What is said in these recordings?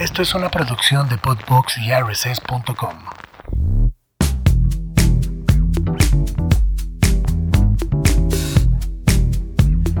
Esto es una producción de Podbox y RSS.com.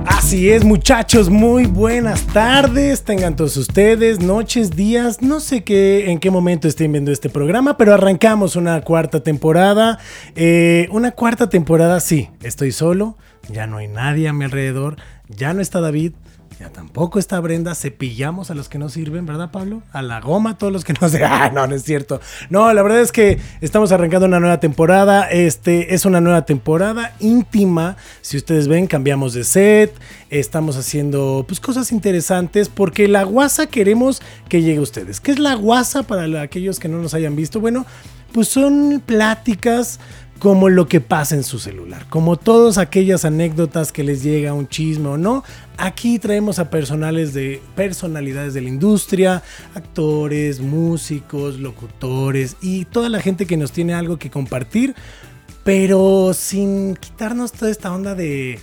Así es, muchachos, muy buenas tardes. Tengan todos ustedes, noches, días, no sé qué, en qué momento estén viendo este programa, pero arrancamos una cuarta temporada. Eh, una cuarta temporada, sí, estoy solo, ya no hay nadie a mi alrededor, ya no está David, ya tampoco está Brenda, cepillamos a los que no sirven, ¿verdad, Pablo? A la goma, todos los que no se. Ah, no, no es cierto. No, la verdad es que estamos arrancando una nueva temporada. Este es una nueva temporada íntima. Si ustedes ven, cambiamos de set. Estamos haciendo pues cosas interesantes porque la guasa queremos que llegue a ustedes. ¿Qué es la guasa para aquellos que no nos hayan visto? Bueno, pues son pláticas como lo que pasa en su celular, como todas aquellas anécdotas que les llega un chisme o no. Aquí traemos a personales de personalidades de la industria, actores, músicos, locutores y toda la gente que nos tiene algo que compartir, pero sin quitarnos toda esta onda de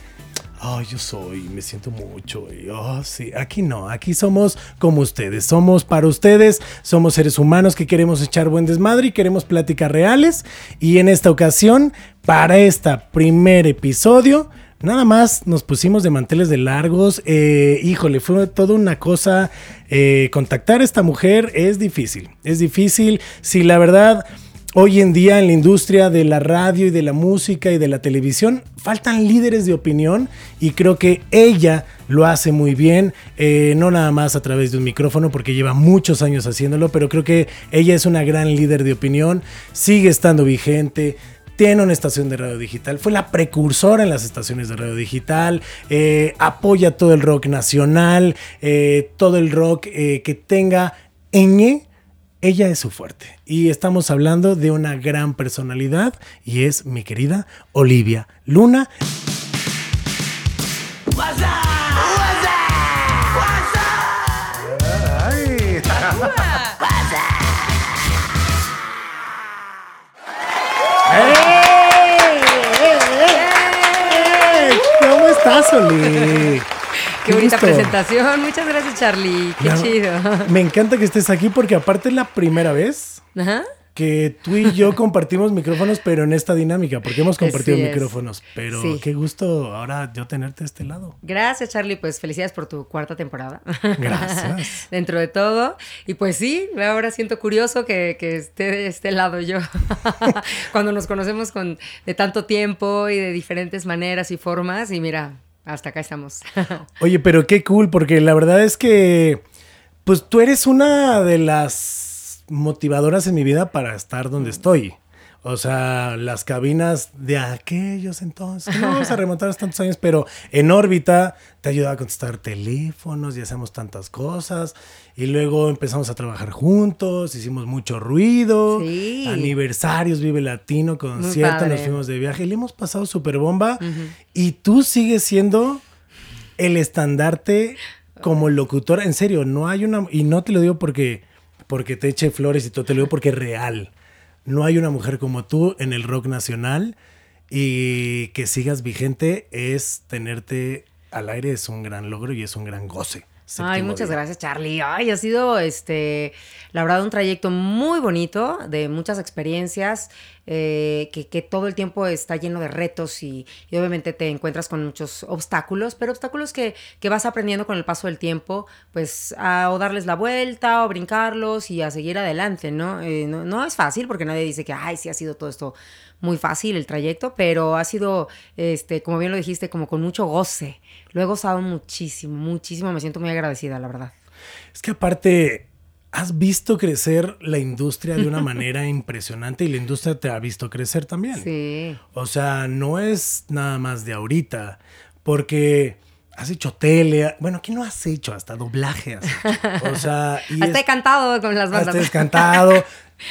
Ay, yo soy, me siento mucho. Y, oh, sí, aquí no, aquí somos como ustedes, somos para ustedes, somos seres humanos que queremos echar buen desmadre y queremos pláticas reales. Y en esta ocasión, para este primer episodio, Nada más nos pusimos de manteles de largos. Eh, híjole, fue toda una cosa. Eh, contactar a esta mujer es difícil. Es difícil. Si la verdad Hoy en día en la industria de la radio y de la música y de la televisión faltan líderes de opinión y creo que ella lo hace muy bien, eh, no nada más a través de un micrófono porque lleva muchos años haciéndolo, pero creo que ella es una gran líder de opinión, sigue estando vigente, tiene una estación de radio digital, fue la precursora en las estaciones de radio digital, eh, apoya todo el rock nacional, eh, todo el rock que tenga ñ ella es su fuerte. Y estamos hablando de una gran personalidad y es mi querida Olivia Luna. ¿Cómo estás, Oli? Qué, bonita presentación. Muchas gracias, Charlie. Qué chido. Me encanta que estés aquí porque aparte es la primera vez que tú y yo compartimos micrófonos, pero en esta dinámica, porque hemos compartido micrófonos. Pero qué gusto ahora yo tenerte de este lado. Gracias, Charlie. Pues felicidades por tu cuarta temporada. Gracias. Dentro de todo. Y pues sí, ahora siento curioso que, esté de este lado yo. Cuando nos conocemos con, de tanto tiempo y de diferentes maneras y formas. Y mira, hasta acá estamos. Oye, pero qué cool, porque la verdad es que, pues tú eres una de las motivadoras en mi vida para estar donde estoy. O sea, las cabinas de aquellos entonces, no vamos a remontar tantos años, pero en órbita te ayudaba a contestar teléfonos y hacemos tantas cosas. Y luego empezamos a trabajar juntos, hicimos mucho ruido. Aniversarios, Vive Latino, concierto, nos fuimos de viaje y le hemos pasado súper bomba. Y tú sigues siendo el estandarte como locutora. En serio, no hay una. Y no te lo digo porque, porque te eche flores y todo, te lo digo porque es real no hay una mujer como tú en el rock nacional y que sigas vigente es tenerte al aire es un gran logro y es un gran goce. Ay, muchas gracias, Charlie. Ay, ha sido, este, la verdad, un trayecto muy bonito, de muchas experiencias, eh, que, todo el tiempo está lleno de retos y, obviamente te encuentras con muchos obstáculos, pero obstáculos que, vas aprendiendo con el paso del tiempo, pues, a o darles la vuelta, o brincarlos y a seguir adelante, ¿no? Eh, no, no es fácil porque nadie dice que, ay, sí ha sido todo esto muy fácil el trayecto, pero ha sido, este, como bien lo dijiste, como con mucho goce. Lo he gozado muchísimo, muchísimo. Me siento muy agradecida, la verdad. Es que aparte, has visto crecer la industria de una manera impresionante y la industria te ha visto crecer también. Sí. O sea, no es nada más de ahorita, porque has hecho tele, bueno, ¿qué no has hecho? Hasta doblaje has hecho. O sea, y hasta he cantado con las bandas. Hasta he cantado.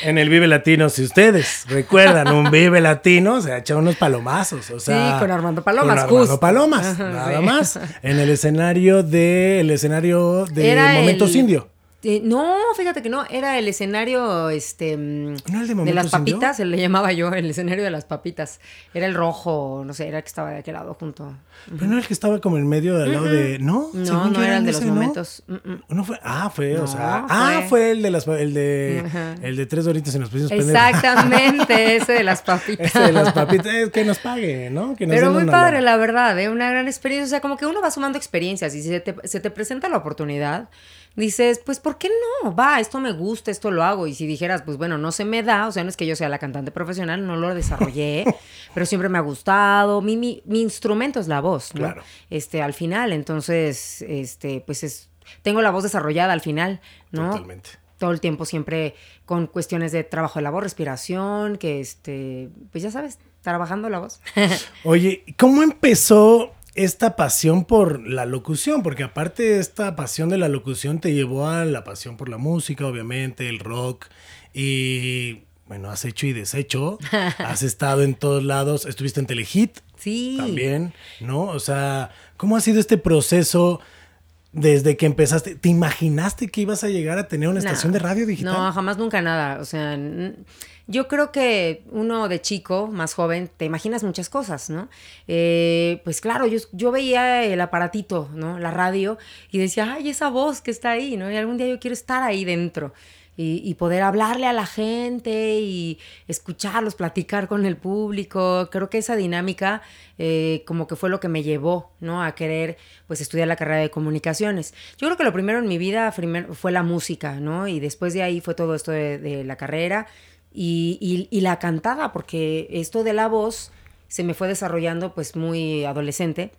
en el Vive Latino, si ustedes recuerdan un Vive Latino, se ha echado unos palomazos. O sea, sí, con Armando Palomas. Con Armando Palomas, nada más. En el escenario de, el escenario de Momentos Indio. Este, no, fíjate que no, era el escenario este, mm, ¿No el de de las Yo? papitas, se le llamaba yo, el escenario de las papitas. Era el rojo, no sé, era el que estaba de aquel lado junto. Pero no era el que estaba como en medio al lado de. ¿No? No, Según no era el de los ¿no? momentos. Mm. No fue, ah, fue, o No, sea, ah, fue. fue el de las, el de, Ajá. el de tres doritos en los precios Exactamente, ese de las papitas. Ese de las papitas, es que nos pague, ¿no? Que nos Pero muy padre, la verdad, ¿eh? una gran experiencia. O sea, como que uno va sumando experiencias y si se te, se te presenta la oportunidad, dices, pues, ¿por qué no? Va, esto me gusta, esto lo hago. Y si dijeras, pues bueno, no se me da, o sea, no es que yo sea la cantante profesional, no lo desarrollé, pero siempre me ha gustado. Mi, mi, mi instrumento es la voz, ¿no? Claro. Este, al final, entonces, este, pues es, tengo la voz desarrollada al final, ¿no? Totalmente. todo el tiempo siempre con cuestiones de trabajo de la voz, respiración, que este, pues ya sabes, trabajando la voz. Oye, ¿cómo empezó esta pasión por la locución? Porque aparte esta pasión de la locución te llevó a la pasión por la música, obviamente, el rock y bueno, has hecho y deshecho, has estado en todos lados, estuviste en Telehit sí. también, ¿no? O sea, ¿cómo ha sido este proceso desde que empezaste? ¿Te imaginaste que ibas a llegar a tener una estación de radio digital? No, jamás nunca nada. O sea, yo creo que uno de chico, más joven, te imaginas muchas cosas, ¿no? Eh, pues claro, yo, yo veía el aparatito, ¿no? La radio y decía, ay, esa voz que está ahí, ¿no? Y algún día yo quiero estar ahí dentro. Y, y poder hablarle a la gente y escucharlos, platicar con el público. Creo que esa dinámica eh, como que fue lo que me llevó, ¿no? A querer, pues, estudiar la carrera de comunicaciones. Yo creo que lo primero en mi vida fue la música, ¿no? Y después de ahí fue todo esto de, de la carrera y, y- y la cantada, porque esto de la voz se me fue desarrollando, pues, muy adolescente.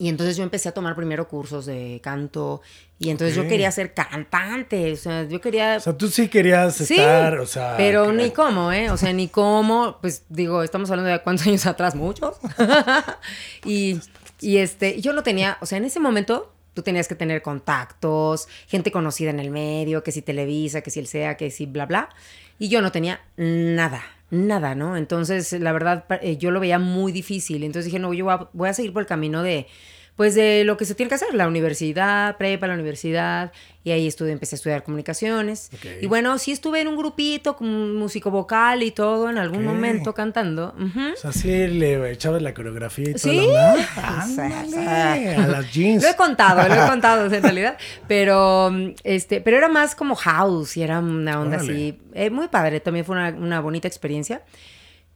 Y entonces yo empecé a tomar primero cursos de canto y entonces yo quería ser cantante, o sea, yo quería... O sea, tú sí querías Sí, estar, o sea... pero que- ni cómo, ¿eh? O sea, ni cómo, pues digo, estamos hablando de cuántos años atrás, muchos. y, y este, yo no tenía, o sea, en ese momento tú tenías que tener contactos, gente conocida en el medio, que si Televisa, que si el SEA, que si bla, bla. Y yo no tenía nada, nada, ¿no? Entonces, la verdad, eh, yo lo veía muy difícil. Entonces dije, no, yo voy a, voy a seguir por el camino de, pues, de lo que se tiene que hacer, la universidad, prepa, la universidad. Y ahí estuve, empecé a estudiar comunicaciones. Ok. Y bueno, sí estuve en un grupito con músico vocal y todo, en algún Ok. momento cantando. Ujú. O sea, sí le echabas la coreografía y todo. Sí. Ándale, a las jeans. Lo he contado, lo he contado en realidad, pero mm, este, pero era más como house y era una onda Órale. así, eh, muy padre, también fue una, una bonita experiencia.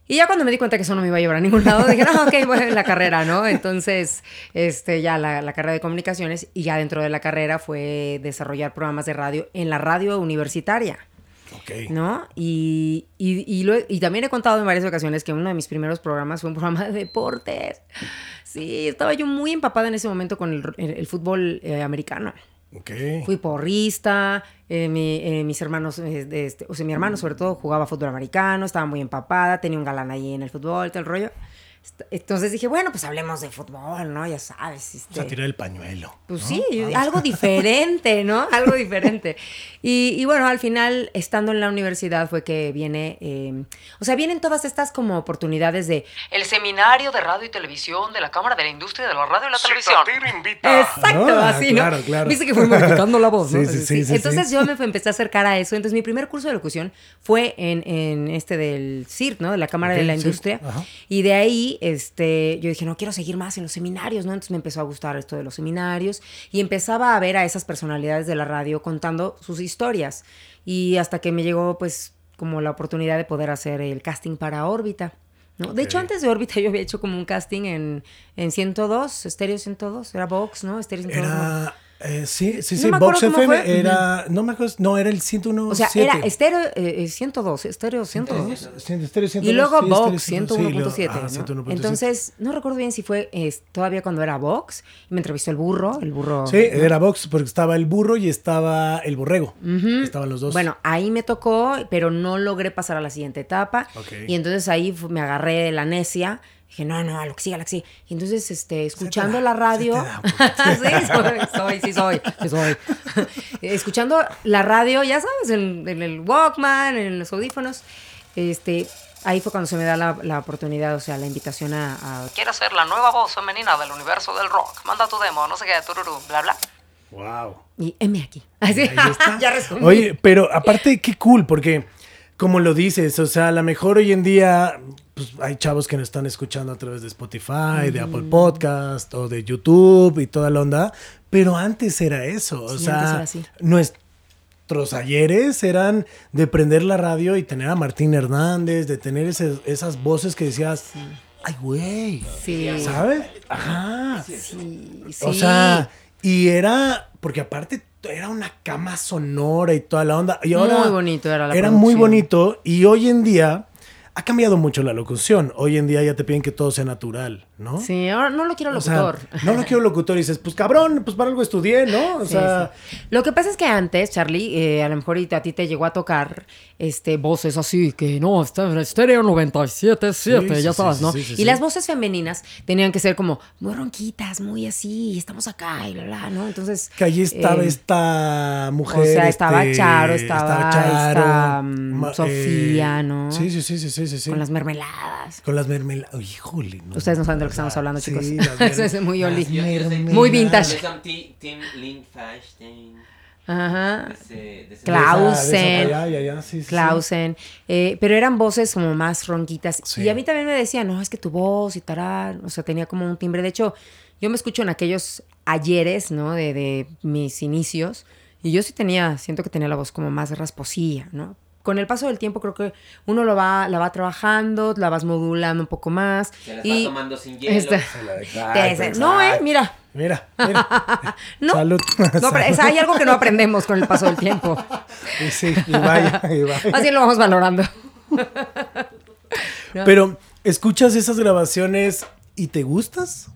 Y ya cuando me di cuenta que eso no me iba a llevar a ningún lado, dije, no, ok, voy en la carrera, ¿no? Entonces, este, ya la, la carrera de comunicaciones y ya dentro de la carrera fue desarrollar programas de radio en la radio universitaria. Ok. ¿no? Y, y, y, lo he- y también he contado en varias ocasiones que uno de mis primeros programas fue un programa de deportes. Sí, estaba yo muy empapada en ese momento con el, el- el fútbol eh, americano. Fui porrista, eh, mi- eh, mis hermanos, eh, este- o sea, mi hermano sobre todo jugaba fútbol americano, estaba muy empapada, tenía un galán ahí en el fútbol, todo el rollo. Entonces dije, bueno, pues hablemos de fútbol, ¿no? Ya sabes. Vamos a este, tirar el pañuelo. pues ¿no? sí, Vamos. algo diferente, ¿no? Algo diferente. Y, y bueno, al final, estando en la universidad, fue que viene, eh, o sea, vienen todas estas como oportunidades de... El seminario de radio y televisión de la Cámara de la Industria de la Radio y la Televisión. Exacto, Ah, así, ¿no? claro, claro. Viste que fui modificando la voz, ¿no? Sí, sí, sí, sí, Entonces sí. yo me fue- empecé a acercar a eso. Entonces mi primer curso de locución fue en, en este del CIRT, ¿no? De la Cámara Ok, de la Industria. ajá. Y de ahí, este, yo dije, no quiero seguir más en los seminarios, ¿no? Entonces me empezó a gustar esto de los seminarios y empezaba a ver a esas personalidades de la radio contando sus historias. Y hasta que me llegó, pues, como la oportunidad de poder hacer el casting para órbita. ¿no? De hecho, antes de órbita yo había hecho como un casting en, en 102, Estéreo 102, era Vox, ¿no? Estéreo 102. ¿no? Era. eh, sí, sí, No sí. cómo FM era. No me acuerdo. No, era el 101. O sea, era estéreo eh, eh, 102, estéreo 102. Y luego Vox 101.7. Ah, ¿no? Entonces, no recuerdo bien si fue eh, todavía cuando era Vox. Y me entrevistó el burro, el burro. Sí, era Vox, porque estaba el burro y estaba el borrego. Estaban los dos. Bueno, ahí me tocó, pero no logré pasar a la siguiente etapa. Y entonces ahí me agarré de la necia. Dije, no, no, a lo que siga, a lo que siga. Y entonces, este, escuchando da, la radio. da sí, soy, soy, sí soy, sí soy. escuchando la radio, ya sabes, en, en el Walkman, en los audífonos. Este, ahí fue cuando se me da la, la oportunidad, o sea, la invitación a, a... Quiero ser la nueva voz femenina del universo del rock. Manda tu demo, no sé qué, tururú, bla, bla. Wow. Y M aquí. Así, Ahí está. ya respondí. Oye, pero aparte, qué cool, porque como lo dices, o sea, a lo mejor hoy en día pues, hay chavos que nos están escuchando a través de Spotify, de Apple Podcast o de YouTube y toda la onda, pero antes era eso, o Sí, sea, nuestros ayeres eran de prender la radio y tener a Martín Hernández, de tener ese- esas voces que decías, ay, güey, Sí. ¿sabes? Ajá. Sí, O sea, y era, porque aparte era una cama sonora y toda la onda. Y ahora Muy bonito era la Era muy bonito y hoy en día ha cambiado mucho la locución. Hoy en día ya te piden que todo sea natural, ¿no? Sí, ahora no lo quiero O sea, locutor. no lo quiero locutor y dices, pues cabrón, pues para algo estudié, ¿no? O Sí, sea, sí. Lo que pasa es que antes, Charlie, eh, a lo mejor a ti te llegó a tocar este, voces así, que no, está en estéreo 97, 7, Sí, ya sabes, ¿no? sí, sí, y las voces femeninas tenían que ser como muy ronquitas, muy así, estamos acá y bla, bla, ¿no? Entonces. que allí estaba eh, esta mujer. o sea, estaba este, Charo, estaba esta, mm, ma- Sofía, ¿no? Sí, sí, sí, sí, sí, sí. sí. Con las mermeladas. Con las mermeladas. Híjole, no. Ustedes no saben de lo que estamos hablando, Sí, chicos. Eso es muy oli. Muy vintage. Yo soy ti- Team Link Feinstein. Ajá. de ese- ese- Clausen. para allá y allá, sí, sí, sí. Clausen, eh, pero eran voces como más ronquitas. Sí. Y a mí también me decían, no, es que tu voz y tarán, o sea, tenía como un timbre. De hecho, yo me escucho en aquellos ayeres, ¿no? De, de mis inicios, y yo sí tenía, siento que tenía la voz como más rasposilla, ¿no? Con el paso del tiempo creo que uno lo va, la va trabajando, la vas modulando un poco más. Se la y está tomando sin hielo. Esta- Exacto, te dice, no, eh, mira. Mira, mira. No, Salud. no, pero es- hay algo que no aprendemos con el paso del tiempo. Y sí, y vaya, y vaya. Así lo vamos valorando. Pero, ¿escuchas esas grabaciones y te gustas?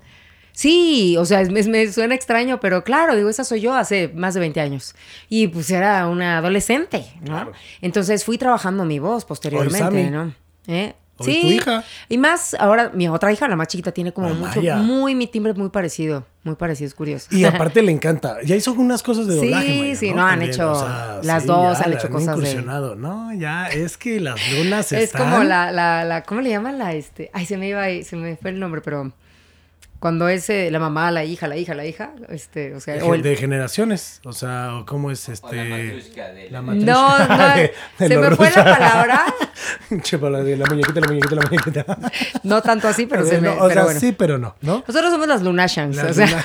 Sí, o sea, es- me, me suena extraño, pero claro, digo, esa soy yo hace más de 20 años. Y pues era una adolescente, ¿no? Claro. Entonces fui trabajando mi voz posteriormente. ¿no? ¿Eh? Sí. tu hija. Y más, ahora mi otra hija, la más chiquita, tiene como La mucho, muy, mi timbre muy parecido, muy parecido, es curioso. Y aparte le encanta. Ya hizo unas cosas de Sí, doblaje. Maya, sí, no, han hecho- las dos ya han hecho cosas de- incursionado. No, ya, es que las lunas Es están... como la, la, la, ¿cómo le llaman la, este? Ay, se me iba, ahí, se me fue el nombre, pero cuando es eh, la mamá, la hija, la hija, la hija, este, o sea, de, o el- de generaciones. O sea, o ¿cómo es este? O la matrusca de la la- matrusca No, no, de- de se me fue la palabra. Che, para la, la muñequita, la muñequita, la muñequita. No tanto así, pero se me. No, o pero sea, bueno. sí, pero no, ¿no? Nosotros somos las Lunashans, Las, o sea, luna-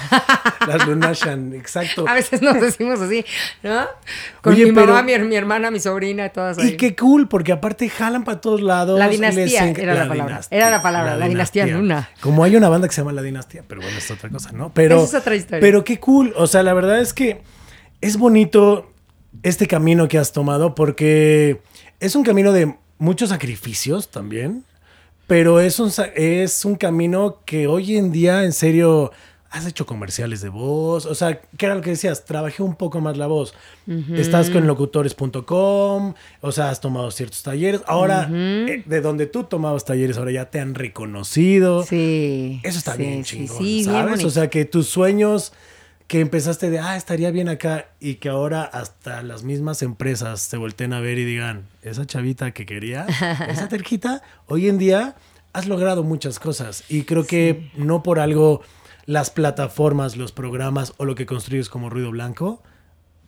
las Lunashan, exacto. a veces nos decimos así, ¿no? Con Oye, mi pero- mamá, mi, mi hermana, mi sobrina, todas ahí. Y qué cool, porque aparte jalan para todos lados. La y dinastía era la palabra. Era la palabra, la dinastía Luna. Como hay una banda que se llama La Dinastía, pero bueno, es otra cosa, ¿no? Pero, Esa es otra historia. Pero qué cool. O sea, la verdad es que es bonito este camino que has tomado porque es un camino de muchos sacrificios también, pero es un, es un camino que hoy en día, en serio, has hecho comerciales de voz. O sea, ¿qué era lo que decías? Trabajé un poco más la voz. Estás con locutores.com, o sea, has tomado ciertos talleres. Ahora, eh, de donde tú tomabas talleres, ahora ya te han reconocido. Sí. Eso está sí, bien chingón, Sí, ¿sabes? o sea, que tus sueños que empezaste de, ah, estaría bien acá, y que ahora hasta las mismas empresas se volteen a ver y digan, esa chavita que quería, esa terquita, hoy en día has logrado muchas cosas. Y creo que no por algo las plataformas, los programas o lo que construyes como ruido blanco,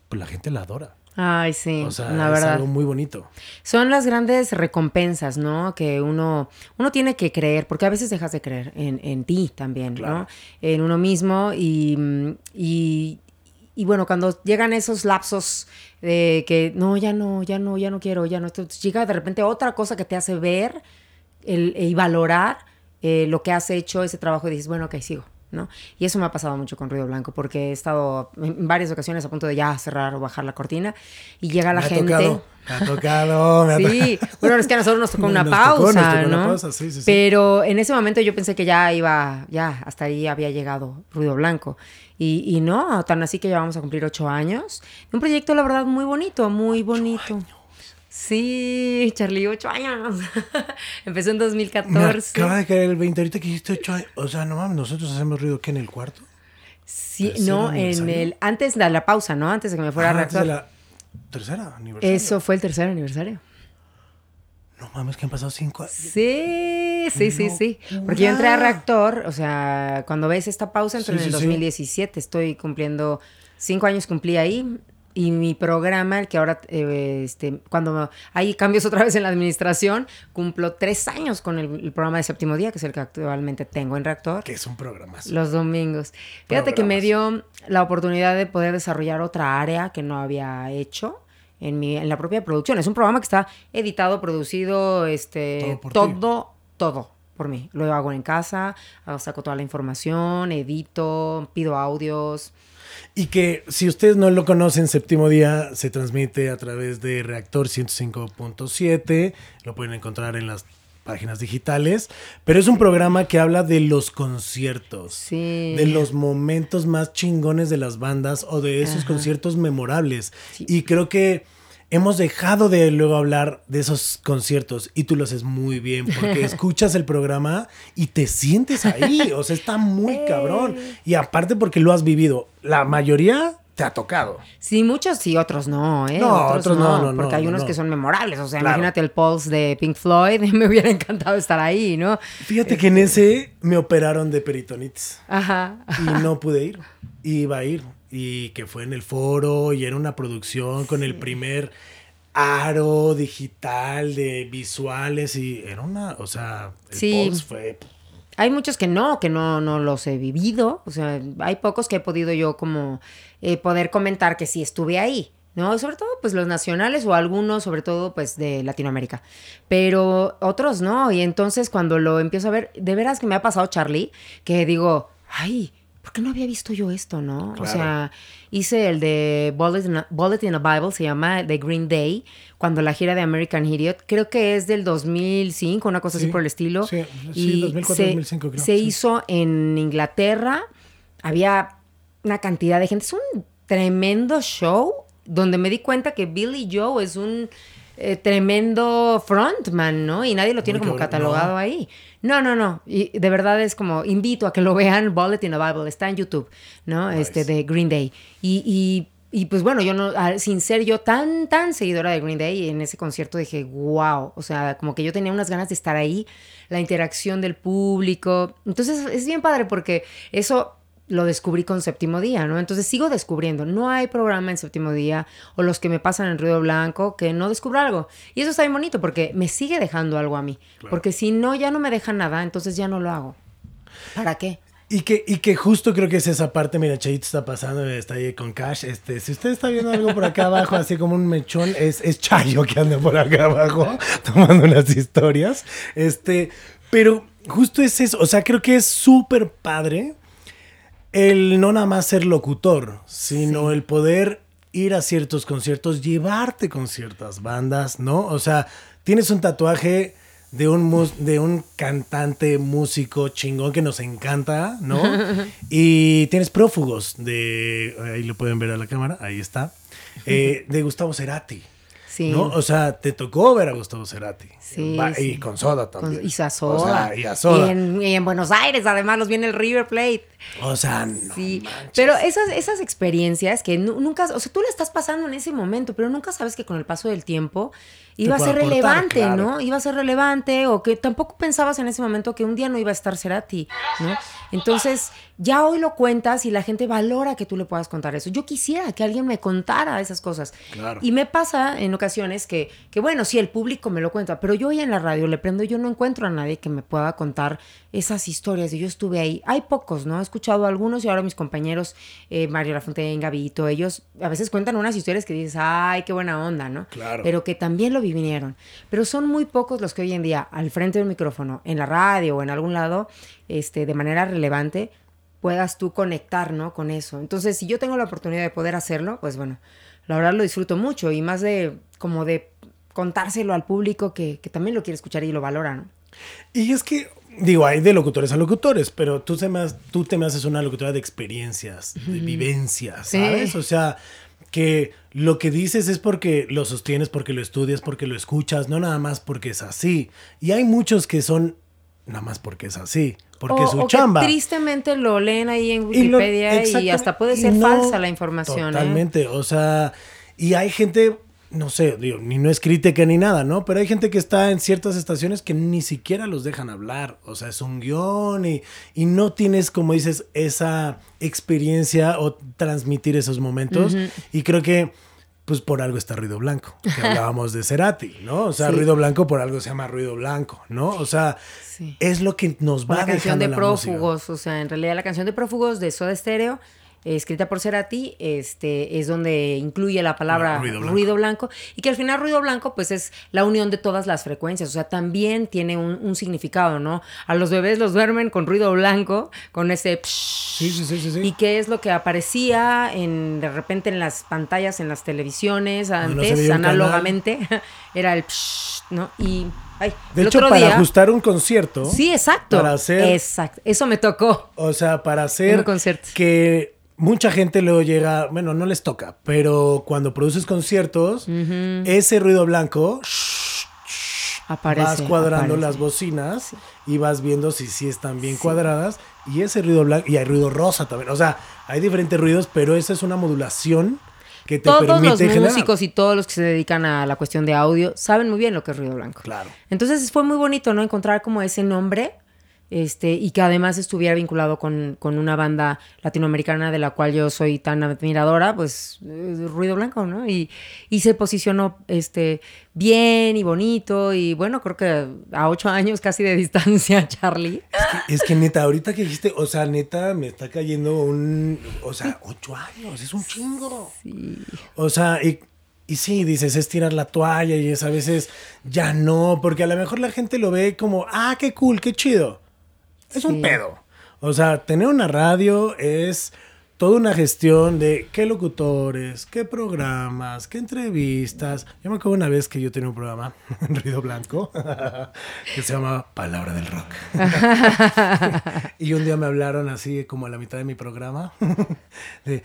pues la gente la adora. Ay, sí, O sea, la es verdad. algo muy bonito. Son las grandes recompensas, ¿no? Que uno, uno tiene que creer, porque a veces dejas de creer en, en ti también, Claro. ¿no? En uno mismo y, y, y bueno, cuando llegan esos lapsos de que no, ya no, ya no, ya no quiero, ya no, entonces llega de repente otra cosa que te hace ver el- y valorar eh, lo que has hecho, ese trabajo y dices, bueno, ok, sigo. ¿No? Y eso me ha pasado mucho con Ruido Blanco, porque he estado en varias ocasiones a punto de ya cerrar o bajar la cortina y llega la me ha gente. tocado, me ha tocado, me ha Sí, bueno, es que a nosotros nos tocó Nos una tocó, pausa, nos tocó una ¿no? pausa, sí, sí, sí. Pero en ese momento yo pensé que ya iba, ya, hasta ahí había llegado Ruido Blanco. Y, y no, tan así que ya vamos a cumplir ocho años. Un proyecto, la verdad, muy bonito, muy bonito. Sí, Charlie, ocho años. Empezó en Me 2014. acaba de caer el 20 ahorita que dijiste 8 años. O sea, no mames, nosotros hacemos ruido que en el cuarto. Sí, ¿Tercer no, en el, antes de la pausa, ¿no? Antes de que me fuera Ah, antes reactor. de la tercera aniversario. Eso fue el tercer aniversario. No mames, que han pasado 5 años. Sí, sí, sí, sí. Porque yo entré a reactor, o sea, cuando ves esta pausa, entré Sí, en el sí, sí. 2017, estoy cumpliendo cinco años cumplí ahí. Y mi programa, el que ahora, eh, este, cuando hay cambios otra vez en la administración, cumplo tres años con el, el programa de séptimo día, que es el que actualmente tengo en Reactor. Que es un programa. Los domingos. Fíjate que me dio la oportunidad de poder desarrollar otra área que no había hecho en, mi, en la propia producción. Es un programa que está editado, producido, este, Todo todo, todo por mí. Lo hago en casa, saco toda la información, edito, pido audios. Y que si ustedes no lo conocen, Séptimo Día se transmite a través de Reactor 105.7. Lo pueden encontrar en las páginas digitales. Pero es un programa que habla de los conciertos. Sí. De los momentos más chingones de las bandas o de esos Ajá. conciertos memorables. Sí. Y creo que hemos dejado de luego hablar de esos conciertos y tú lo haces muy bien porque escuchas el programa y te sientes ahí. O sea, está muy cabrón. Y aparte porque lo has vivido. La mayoría te ha tocado. Sí, muchos sí, otros no, ¿eh? No, otros no, no, no, Porque hay no, unos no. que son memorables. O sea, Claro. imagínate el Pulse de Pink Floyd. Me hubiera encantado estar ahí, ¿no? Fíjate que en ese me operaron de peritonitis Ajá. y no pude ir. Iba a ir. Y que fue en el foro y era una producción con el primer aro digital de visuales y era una, o sea, el Sí. Fue Hay muchos que no, que no, no los he vivido. O sea, hay pocos que he podido yo como eh, poder comentar que sí estuve ahí. ¿no? Sobre todo, pues los nacionales o algunos, sobre todo, pues de Latinoamérica. Pero otros no. Y entonces cuando lo empiezo a ver, de veras que me ha pasado Charlie, que digo, ay, ¿por qué no había visto yo esto, no? O sea, hice el de Bullet in, a, Bullet in a Bible, se llama The Green Day, cuando la gira de American Idiot, creo que es del 2005, una cosa Sí, así por el estilo. sí, sí, y 2004, se, 2005 creo, se sí. hizo en Inglaterra, había una cantidad de gente, es un tremendo show donde me di cuenta que Billy Joe es un eh, tremendo frontman, ¿no? Y nadie lo tiene Muy como catalogado no. ahí. No, no, no. Y de verdad es como, invito a que lo vean, Bullet in a Bible, está en YouTube, ¿no? Nice. Este de Green Day. Y, y, y, pues bueno, yo no, sin ser yo tan, tan seguidora de Green Day, en ese concierto dije, wow, o sea, como que yo tenía unas ganas de estar ahí, la interacción del público. Entonces es bien padre porque eso lo descubrí con séptimo día, ¿no? Entonces sigo descubriendo. No hay programa en séptimo día o los que me pasan en Ruido Blanco que no descubro algo. Y eso está bien bonito porque me sigue dejando algo a mí. Claro. Porque si no, ya no me deja nada, entonces ya no lo hago. ¿Para qué? Y que, y que justo creo que es esa parte, mira, Chayito está pasando, está ahí con Cash. Este, si usted está viendo algo por acá abajo, así como un mechón, es, es Chayo que anda por acá abajo, tomando unas historias. Este, pero justo es eso, o sea, creo que es súper padre el no nada más ser locutor, sino el poder ir a ciertos conciertos, llevarte con ciertas bandas, ¿no? O sea, tienes un tatuaje de un, mus- de un cantante, músico chingón que nos encanta, ¿no? y tienes prófugos de, ahí lo pueden ver a la cámara, ahí está, eh, de Gustavo Cerati. Sí. ¿no? O sea, te tocó ver a Gustavo Cerati. Sí, Va- sí. Y con Soda Con- también. y a O Soda. sea, y a Soda. Y en, y en Buenos Aires, además, los viene el River Plate. O sea, no Sí, manches. pero esas, esas experiencias que nu- nunca, o sea, tú la estás pasando en ese momento, pero nunca sabes que con el paso del tiempo iba a ser aportar, relevante, claro. ¿no? Iba a ser relevante o que tampoco pensabas en ese momento que un día no iba a estar Cerati, ¿no? Entonces, ya hoy lo cuentas y la gente valora que tú le puedas contar eso. Yo quisiera que alguien me contara esas cosas. Claro. Y me pasa en ocasiones que, que, bueno, sí, el público me lo cuenta, pero yo hoy en la radio le prendo yo no encuentro a nadie que me pueda contar esas historias y yo estuve ahí. Hay pocos, ¿no? He escuchado algunos y ahora mis compañeros, eh, Mario Lafontaine, Gavito, ellos a veces cuentan unas historias que dices, ay, qué buena onda, ¿no? Claro. Pero que también lo vivieron. Pero son muy pocos los que hoy en día, al frente del micrófono, en la radio o en algún lado, este, de manera relevante, puedas tú conectar, ¿no? Con eso. Entonces, si yo tengo la oportunidad de poder hacerlo, pues bueno, la verdad lo disfruto mucho y más de como de contárselo al público que, que también lo quiere escuchar y lo valora, ¿no? Y es que, digo, hay de locutores a locutores, pero tú, se me has- tú te me haces una locutora de experiencias, de vivencias, Sí. ¿sabes? O sea, que lo que dices es porque lo sostienes, porque lo estudias, porque lo escuchas, no nada más porque es así. Y hay muchos que son nada más porque es así, porque o, es su o que chamba. tristemente lo leen ahí en Y lo- Wikipedia y, hasta puede ser no- falsa la información. ¿eh? Totalmente, o sea, y hay gente no sé, digo, ni no es crítica ni nada, ¿no? Pero hay gente que está en ciertas estaciones que ni siquiera los dejan hablar. O sea, es un guion y, y no tienes, como dices, esa experiencia o transmitir esos momentos. Y creo que, pues por algo está Ruido Blanco, que hablábamos de Cerati, ¿no? O sea, Sí. Ruido Blanco por algo se llama Ruido Blanco, ¿no? O sea, Sí. es lo que nos va la canción dejando de la prófugos, o sea, en realidad la canción de prófugos de Soda Stereo, escrita por Cerati, este, es donde incluye la palabra Ruido ruido blanco. y que al final ruido blanco pues es la unión de todas las frecuencias, o sea, también tiene un, un significado, ¿no? A los bebés los duermen con ruido blanco, con ese psh, Sí, sí, sí, sí, sí. y que es lo que aparecía en de repente en las pantallas, en las televisiones no antes, canal. análogamente, era el psh, ¿no? Y ay, De hecho, para día- ajustar un concierto, Sí, exacto. Para hacer- Exacto. Eso me tocó. o sea, para hacer Un concierto. que mucha gente luego llega, bueno, no les toca, pero cuando produces conciertos, ese ruido blanco, Aparece. vas cuadrando aparece. las bocinas y vas viendo si sí están bien cuadradas y ese ruido blanco y hay ruido rosa también, o sea, hay diferentes ruidos, pero esa es una modulación que te Todos los generar. músicos y todos los que se dedican a la cuestión de audio saben muy bien lo que es ruido blanco. Claro. Entonces fue muy bonito, ¿no? Encontrar como ese nombre. Este, y que además estuviera vinculado con, con una banda latinoamericana de la cual yo soy tan admiradora, pues Ruido Blanco, ¿no? Y, y se posicionó este, bien y bonito. Y bueno, creo que a ocho años casi de distancia, Charlie. Es que neta, ahorita que dijiste, o sea, neta, me está cayendo un, o sea, ocho años, es un chingo. O sea, y, y sí, dices, es tirar la toalla y es a veces ya no, porque a lo mejor la gente lo ve como, ah, qué cool, qué chido. Es un pedo. O sea, tener una radio es toda una gestión de qué locutores, qué programas, qué entrevistas. Yo me acuerdo una vez que yo tenía un programa en Ruido Blanco que se llama Palabra del Rock. y un día me hablaron así como a la mitad de mi programa. de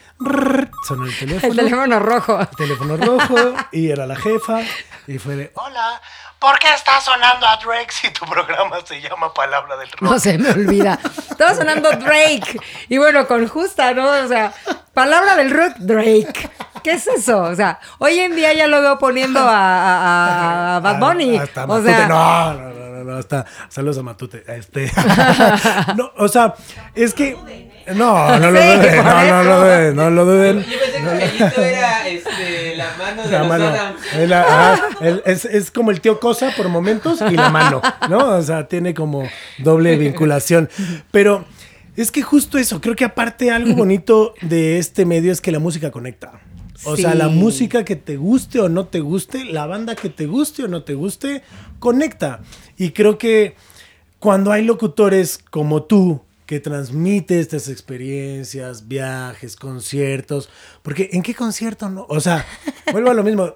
sonó el teléfono. El teléfono rojo. el teléfono rojo y era la jefa y fue de Hola, ¿por qué está sonando a Drake si tu programa se llama Palabra del Rock? No se me olvida. Estaba sonando Drake. Y bueno, con justa, ¿no? O sea, palabra del rock, Drake. ¿Qué es eso? O sea, hoy en día ya lo veo poniendo a, a- a Bad Bunny. O sea, no, no, no, hasta saludos a Matute. Este. no, o sea, es que no, no lo duden, no, no lo duden, no lo duden. Yo pensé que el gallito era este, la mano de La los mano. Adams. Es, ah, el- es- es como el tío Cosa por momentos y la mano, ¿no? O sea, tiene como doble vinculación. Pero es que justo eso, creo que aparte algo bonito de este medio es que la música conecta. O sea, la música que te guste o no te guste, la banda que te guste o no te guste, conecta. Y creo que cuando hay locutores como tú que transmite estas experiencias, viajes, conciertos, porque ¿en qué concierto no? O sea, vuelvo a lo mismo.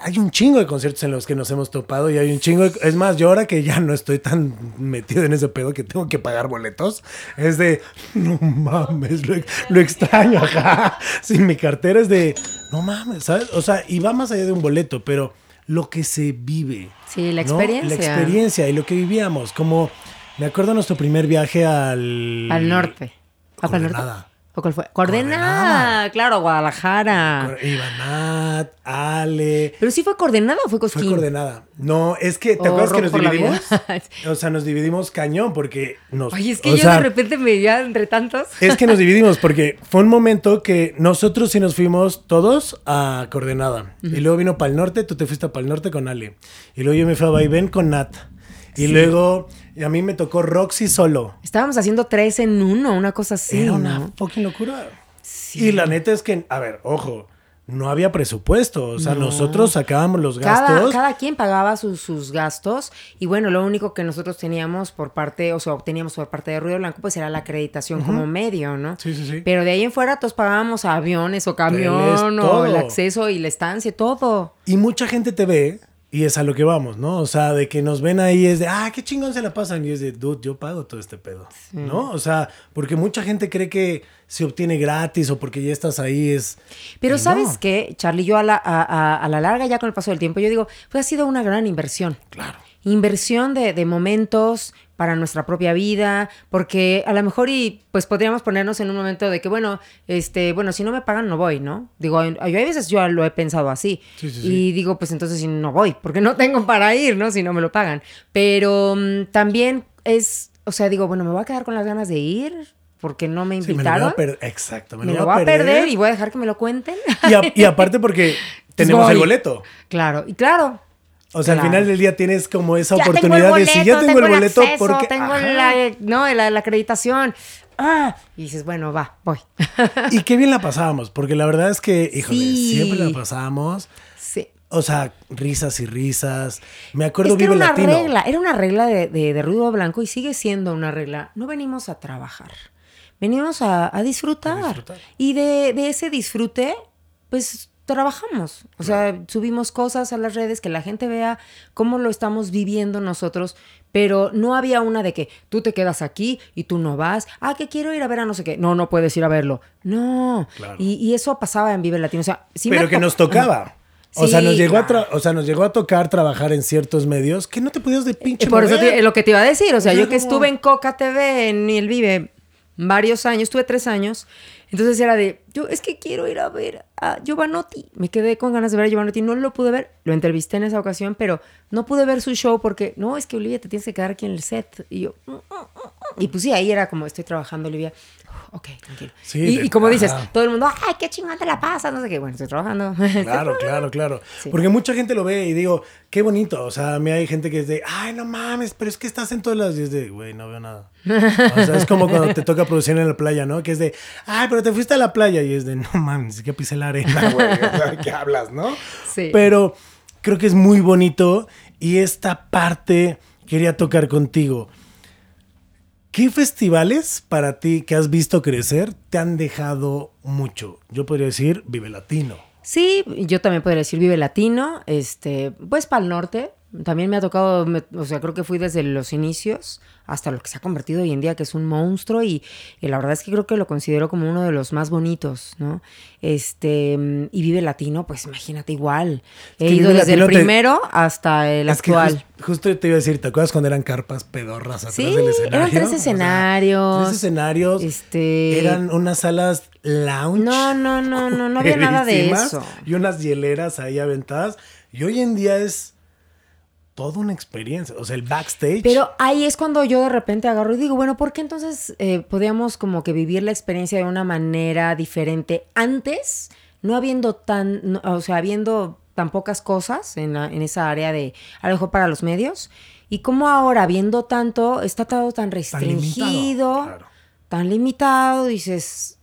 Hay un chingo de conciertos en los que nos hemos topado y hay un chingo de... Es más, yo ahora que ya no estoy tan metido en ese pedo que tengo que pagar boletos, es de, no mames, lo, lo extraño acá. Sin mi cartera es de, no mames, ¿sabes? O sea, y va más allá de un boleto, pero lo que se vive. Sí, la ¿no? experiencia. La experiencia y lo que vivíamos. Como, me acuerdo nuestro primer viaje al... al norte. ¿Ah, para el norte? Coordenada. ¿O cuál fue? Coordenada, claro, Guadalajara. Ibanat, Ale... Pero sí fue coordenada o fue Fue Cosquín. coordenada. No, es que, ¿te Oh, acuerdas que nos dividimos? o sea, nos dividimos cañón porque nos... Oye, es que yo sea, de repente me veía entre tantos. Es que nos dividimos porque fue un momento que nosotros sí nos fuimos todos a Coordenada. Y luego vino para el norte, tú te fuiste para el norte con Ale. Y luego yo me fui a Vaivén con Nat. Y luego y a mí me tocó Roxy solo. Estábamos haciendo tres en uno, una cosa así. Era una ¿no? fucking locura. Sí. Y la neta es que, a ver, ojo, no había presupuesto. O sea, nosotros sacábamos los Cada, gastos. cada quien pagaba sus, sus gastos y bueno, lo único que nosotros teníamos por parte, o sea, obteníamos por parte de Ruido Blanco, pues era la acreditación como medio, ¿no? Sí, sí, sí. Pero de ahí en fuera todos pagábamos aviones o camión o el acceso y la estancia, todo. Y mucha gente te ve y es a lo que vamos, ¿no? O sea, de que nos ven ahí es de, ah, qué chingón se la pasan. Y es de, dude, yo pago todo este pedo, ¿no? O sea, porque mucha gente cree que se obtiene gratis o porque ya estás ahí es... Pero ¿sabes no. qué, Charlie? Yo a la, a, a- a la larga, ya con el paso del tiempo, yo digo, pues ha sido una gran inversión. Claro. Inversión de, de momentos para nuestra propia vida, porque a lo mejor y pues podríamos ponernos en un momento de que, bueno, este, bueno, si no me pagan no voy, ¿no? Digo, yo hay veces yo lo he pensado así Sí, sí, sí. y digo, pues entonces si no voy, porque no tengo para ir, ¿no? Si no me lo pagan. Pero mm, también es, o sea, digo, bueno, me voy a quedar con las ganas de ir porque no me Sí, me lo voy a invitaron. Exacto, me, me lo lo voy a perder y voy a dejar que me lo cuenten. Y, a- y aparte porque tenemos voy. el boleto. claro, y claro, O sea, Claro. al final del día tienes como esa ya oportunidad de si ya tengo, el boleto acceso, porque tengo la, no, la, la acreditación. Ah, y dices, bueno, va, voy. y qué bien la pasábamos, porque la verdad es que, híjole, Sí. siempre la pasábamos. sí. O sea, risas y risas. Me acuerdo Es que era Vive una Latino. regla, era una regla de, de, de ruido blanco y sigue siendo una regla. No venimos a trabajar, venimos a, a disfrutar. A disfrutar. Y de, de ese disfrute, pues trabajamos. O sea, subimos cosas a las redes que la gente vea cómo lo estamos viviendo nosotros. Pero no había una de que tú te quedas aquí y tú no vas. Ah, que quiero ir a ver a no sé qué. No, no puedes ir a verlo. No. Claro. Y, y eso pasaba en Vive Latino. O sea, sí me pero que nos tocaba. O sea, nos llegó a claro. tra- o sea, nos llegó a tocar trabajar en ciertos medios que no te podías de pinche Eh, Por eso te- lo que te iba a decir, o sea, yo que estuve en Coca TV, en el Vive, varios años, tuve tres años, entonces era de, yo es que quiero ir a ver a Giovanotti. Me quedé con ganas de ver a Giovanotti, no lo pude ver, lo entrevisté en esa ocasión, pero no pude ver su show porque, no, es que Olivia te tienes que quedar aquí en el set. Y yo, "Mm, mm, mm, mm". Y pues sí, ahí era como, estoy trabajando, Olivia. Ok, tranquilo. Sí, y, de- y como dices, ajá. todo el mundo, ay, qué chingón te la pasas, no sé qué, bueno, estoy trabajando. Claro, claro, claro. Sí. Porque mucha gente lo ve y digo, qué bonito. O sea, a mí hay gente que es de, ay, no mames, pero es que estás en todas las. Y es de, güey, no veo nada. O sea, es como cuando te toca producir en la playa, ¿no? Que es de, ay, pero te fuiste a la playa. Y es de, no mames, que pisé la arena, güey. O sea, ¿qué hablas, no? Sí. Pero creo que es muy bonito y esta parte quería tocar contigo. ¿Qué festivales para ti que has visto crecer te han dejado mucho? Yo podría decir Vive Latino. Sí, yo también podría decir Vive Latino, este, pues para el norte. También me ha tocado, o sea, creo que fui desde los inicios hasta lo que se ha convertido hoy en día, que es un monstruo, y, y la verdad es que creo que lo considero como uno de los más bonitos, ¿no? Este, y Vive Latino, pues imagínate igual. He que ido desde el te- primero hasta el Es que actual. jus- justo te iba a decir, ¿te acuerdas cuando eran carpas pedorras atrás Sí, del escenario? eran tres O sea, escenarios. tres escenarios. Este- Eran unas salas lounge. No, no, no, no, no había nada de eso. Y unas hieleras ahí aventadas. Y hoy en día es toda una experiencia. O sea, el backstage. Pero ahí es cuando yo de repente agarro y digo, bueno, ¿por qué entonces eh, podíamos como que vivir la experiencia de una manera diferente antes, no habiendo tan, no- o sea, habiendo tan pocas cosas en, la- en esa área de, a lo mejor para los medios? Y cómo ahora, viendo tanto, está todo tan Tan limitado, restringido, claro. tan limitado, dices,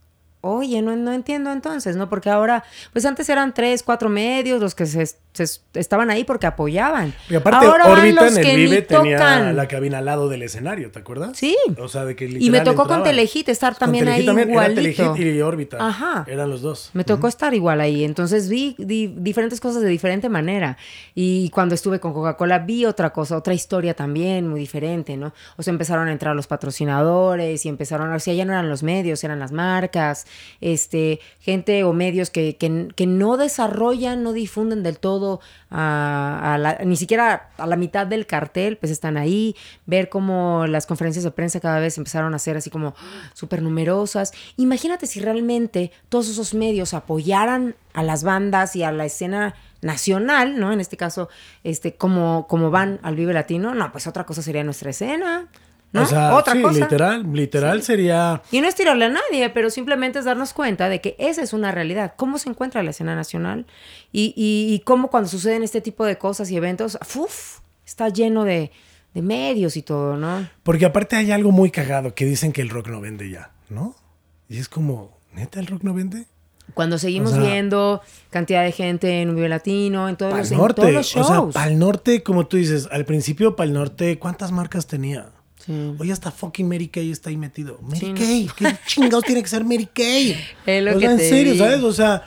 oye, no, no entiendo entonces, ¿no? Porque ahora, pues antes eran tres, cuatro medios los que se, se- estaban ahí porque apoyaban. Y aparte, Ahora los en el Vive tenía tocan. la cabina al lado del escenario, ¿te acuerdas? Sí. O sea, de que Y me tocó con. Telehit estar también ahí también, era igualito. Telehit y Órbita. Ajá. Eran los dos. Me tocó estar igual ahí, entonces vi di- diferentes cosas de diferente manera. Y cuando estuve con Coca-Cola vi otra cosa, otra historia también muy diferente, ¿no? O sea, empezaron a entrar los patrocinadores y empezaron, o sea, ya no eran los medios, eran las marcas, este, gente o medios que, que, que no desarrollan, no difunden del todo, a, a la- ni siquiera a la mitad del cartel, pues están ahí, ver cómo las conferencias de prensa cada vez empezaron a ser así como súper numerosas. Imagínate si realmente todos esos medios apoyaran a las bandas y a la escena nacional, ¿no? En este caso, este, como, como van al Vive Latino, no, pues otra cosa sería nuestra escena, ¿no? O sea, otra sí, cosa. literal, literal sería... Y no es tirarle a nadie, pero simplemente es darnos cuenta de que esa es una realidad. ¿Cómo se encuentra la escena nacional? Y, y, y cómo cuando suceden este tipo de cosas y eventos, ¡fuf! Está lleno de, de medios y todo, ¿no? Porque aparte hay algo muy cagado que dicen que el rock no vende ya, ¿no? Y es como, ¿neta el rock no vende? Cuando seguimos O sea- viendo cantidad de gente en un Vive Latino, en todos, Pal los, en norte. todos los O sea, Pal Norte, como tú dices, al principio Pal Norte, ¿cuántas marcas tenía? Sí. Oye, hasta fucking Mary Kay está ahí metido. Mary Sí, no. Kay, ¿qué chingados tiene que ser Mary Kay? Es lo o que sea, en te serio, digo. ¿sabes? O sea,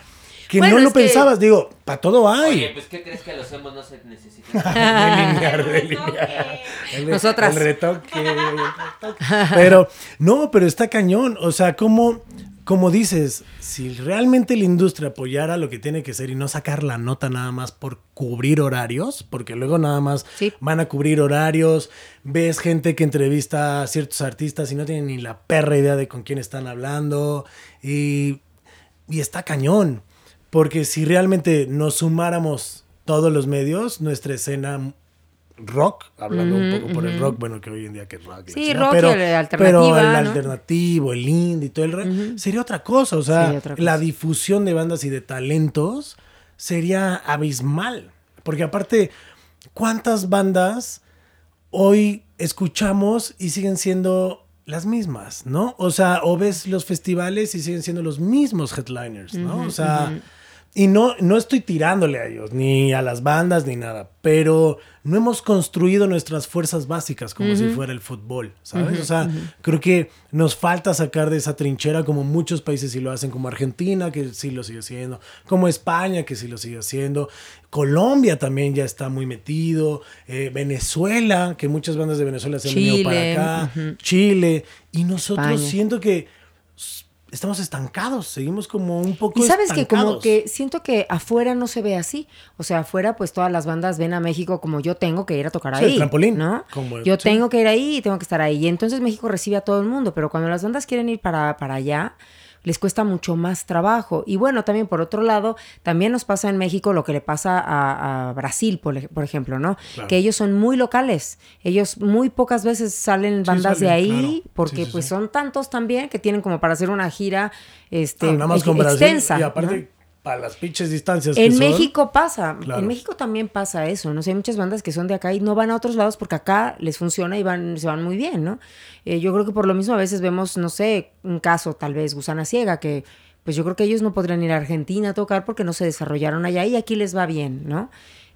que Bueno, no lo que- pensabas. Digo, para todo hay. Oye, pues ¿qué crees que los hemos no se necesitan? Delinear, delinear. El- Nosotras. El retoque, el retoque. Pero, no, pero está cañón. O sea, como como dices, si realmente la industria apoyara lo que tiene que ser y no sacar la nota nada más por cubrir horarios, porque luego nada más Sí. van a cubrir horarios, ves gente que entrevista a ciertos artistas y no tienen ni la perra idea de con quién están hablando y, y está cañón, porque si realmente nos sumáramos todos los medios, nuestra escena rock, hablando un poco por el rock, bueno, que hoy en día que es rock. Sí, rock pero, el alternativa, pero el ¿no? alternativo, el indie todo el re- sería otra cosa, o sea, cosa. la difusión de bandas y de talentos sería abismal, porque aparte, ¿cuántas bandas hoy escuchamos y siguen siendo las mismas, ¿no? O sea, o ves los festivales y siguen siendo los mismos headliners, ¿no? o sea, y no, no estoy tirándole a ellos, ni a las bandas, ni nada, pero no hemos construido nuestras fuerzas básicas como si fuera el fútbol, ¿sabes? o sea, creo que nos falta sacar de esa trinchera como muchos países sí lo hacen, como Argentina, que sí lo sigue haciendo, como España, que sí lo sigue haciendo, Colombia también ya está muy metido, eh, Venezuela, que muchas bandas de Venezuela se han venido para acá. Chile, y nosotros España. siento que estamos estancados, seguimos como un poco Y sabes que como estancados. que siento que afuera no se ve así. O sea, afuera pues todas las bandas ven a México como yo tengo que ir a tocar Sí, ahí. el trampolín. ¿no? Como- yo sí. tengo que ir ahí y tengo que estar ahí. Y entonces México recibe a todo el mundo. Pero cuando las bandas quieren ir para, para allá, les cuesta mucho más trabajo. Y bueno, también por otro lado, también nos pasa en México lo que le pasa a, a Brasil, por, por ejemplo, ¿no? Claro. Que ellos son muy locales. Ellos muy pocas veces salen bandas de salen, ahí claro. porque Sí, sí, pues son tantos también que tienen como para hacer una gira este, No, nada más ex- con Brasil, extensa. y ¿no? Para las pinches distancias que En son. México pasa, Claro. en México también pasa eso, ¿no? Hay muchas bandas que son de acá y no van a otros lados porque acá les funciona y van, se van muy bien, ¿no? Eh, yo creo que por lo mismo a veces vemos, no sé, un caso tal vez, Gusana Ciega, que pues yo creo que ellos no podrían ir a Argentina a tocar porque no se desarrollaron allá y aquí les va bien, ¿no?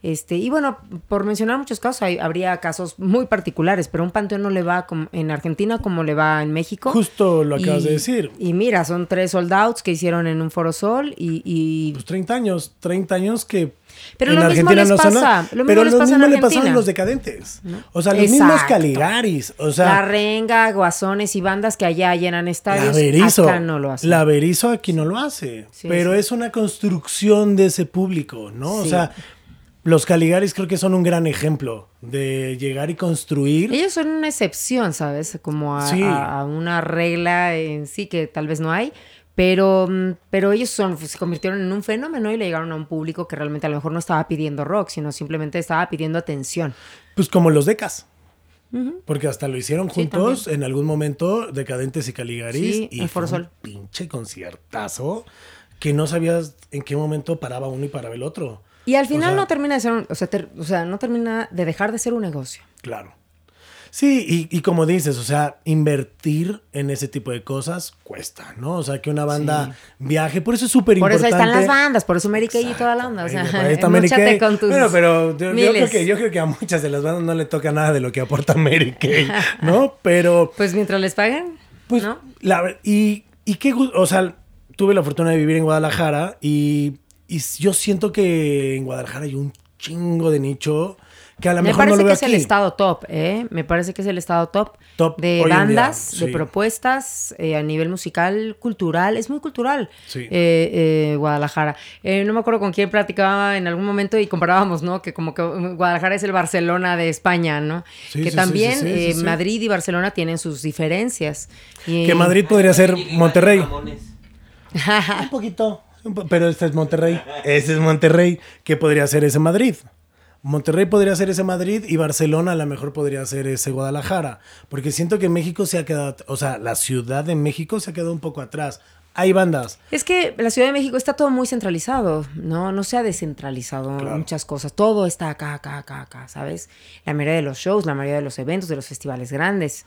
Este, y bueno, por mencionar muchos casos, hay- habría casos muy particulares, pero un panteón no le va como- en Argentina como le va en México. Justo lo acabas Y- de decir. Y mira, son tres sold outs que hicieron en un Foro Sol y, y Pues 30 años, 30 años que Pero en lo mismo Argentina les no pasa, nada. lo mismo pero les lo pasa en mismo le pasaron los decadentes. O sea, los mismos Exacto. Caligaris. O sea, la renga, guasones y bandas que allá llenan estadios, La Berizo. acá no lo hacen. La Berizo aquí no lo hace. Sí, pero sí. es una construcción de ese público, ¿no? O Sí. sea, los Caligaris creo que son un gran ejemplo de llegar y construir. Ellos son una excepción, ¿sabes? Como a, Sí. a- a una regla en sí que tal vez no hay. Pero, mm, pero ellos son, se convirtieron en un fenómeno y le llegaron a un público que realmente a lo mejor no estaba pidiendo rock, sino simplemente estaba pidiendo atención. Pues como los Decas. Porque hasta lo hicieron Sí, juntos en algún momento, Decadentes y Caligaris. Sí, y fue un pinche conciertazo que no sabías en qué momento paraba uno y paraba el otro. Y al final sea- no termina de ser un, o sea, ter- o sea, no termina de dejar de ser un negocio. Claro. Sí, y, y como dices, o sea, invertir en ese tipo de cosas cuesta, ¿no? O sea, que una banda viaje, por eso es súper Por importante. eso ahí están las bandas, por eso Mary Kay y toda la onda. O sea, Por ahí está Mary Kay. con tus Bueno, pero yo, yo creo que, yo creo que a muchas de las bandas no le toca nada de lo que aporta Mary Kay, ¿no? Pero, Pues mientras les paguen, pues, ¿no? la y, y qué o sea, tuve la fortuna de vivir en Guadalajara y, y yo siento que en Guadalajara hay un chingo de nicho que a lo Me mejor no parece lo que veo es aquí. el estado top, ¿eh? Me parece que es el estado top, Top de día, bandas, sí. de propuestas eh, a nivel musical, cultural. Es muy cultural Sí. eh, eh, Guadalajara. Eh, no me acuerdo con quién platicaba en algún momento y comparábamos, ¿no? Que como que Guadalajara es el Barcelona de España, ¿no? Sí, que sí, también sí, sí, sí, eh, sí. Madrid y Barcelona tienen sus diferencias. Y- Que Madrid podría ser que Monterrey. Un poquito. Pero este es Monterrey. Ese es Monterrey. ¿Qué podría ser ese Madrid? Monterrey podría ser ese Madrid y Barcelona a lo mejor podría ser ese Guadalajara. Porque siento que México se ha quedado, o sea, la Ciudad de México se ha quedado un poco atrás. Hay bandas. Es que la Ciudad de México está todo muy centralizado, ¿no? No se ha descentralizado Claro. muchas cosas. Todo está acá, acá, acá, acá, ¿sabes? La mayoría de los shows, la mayoría de los eventos, de los festivales grandes.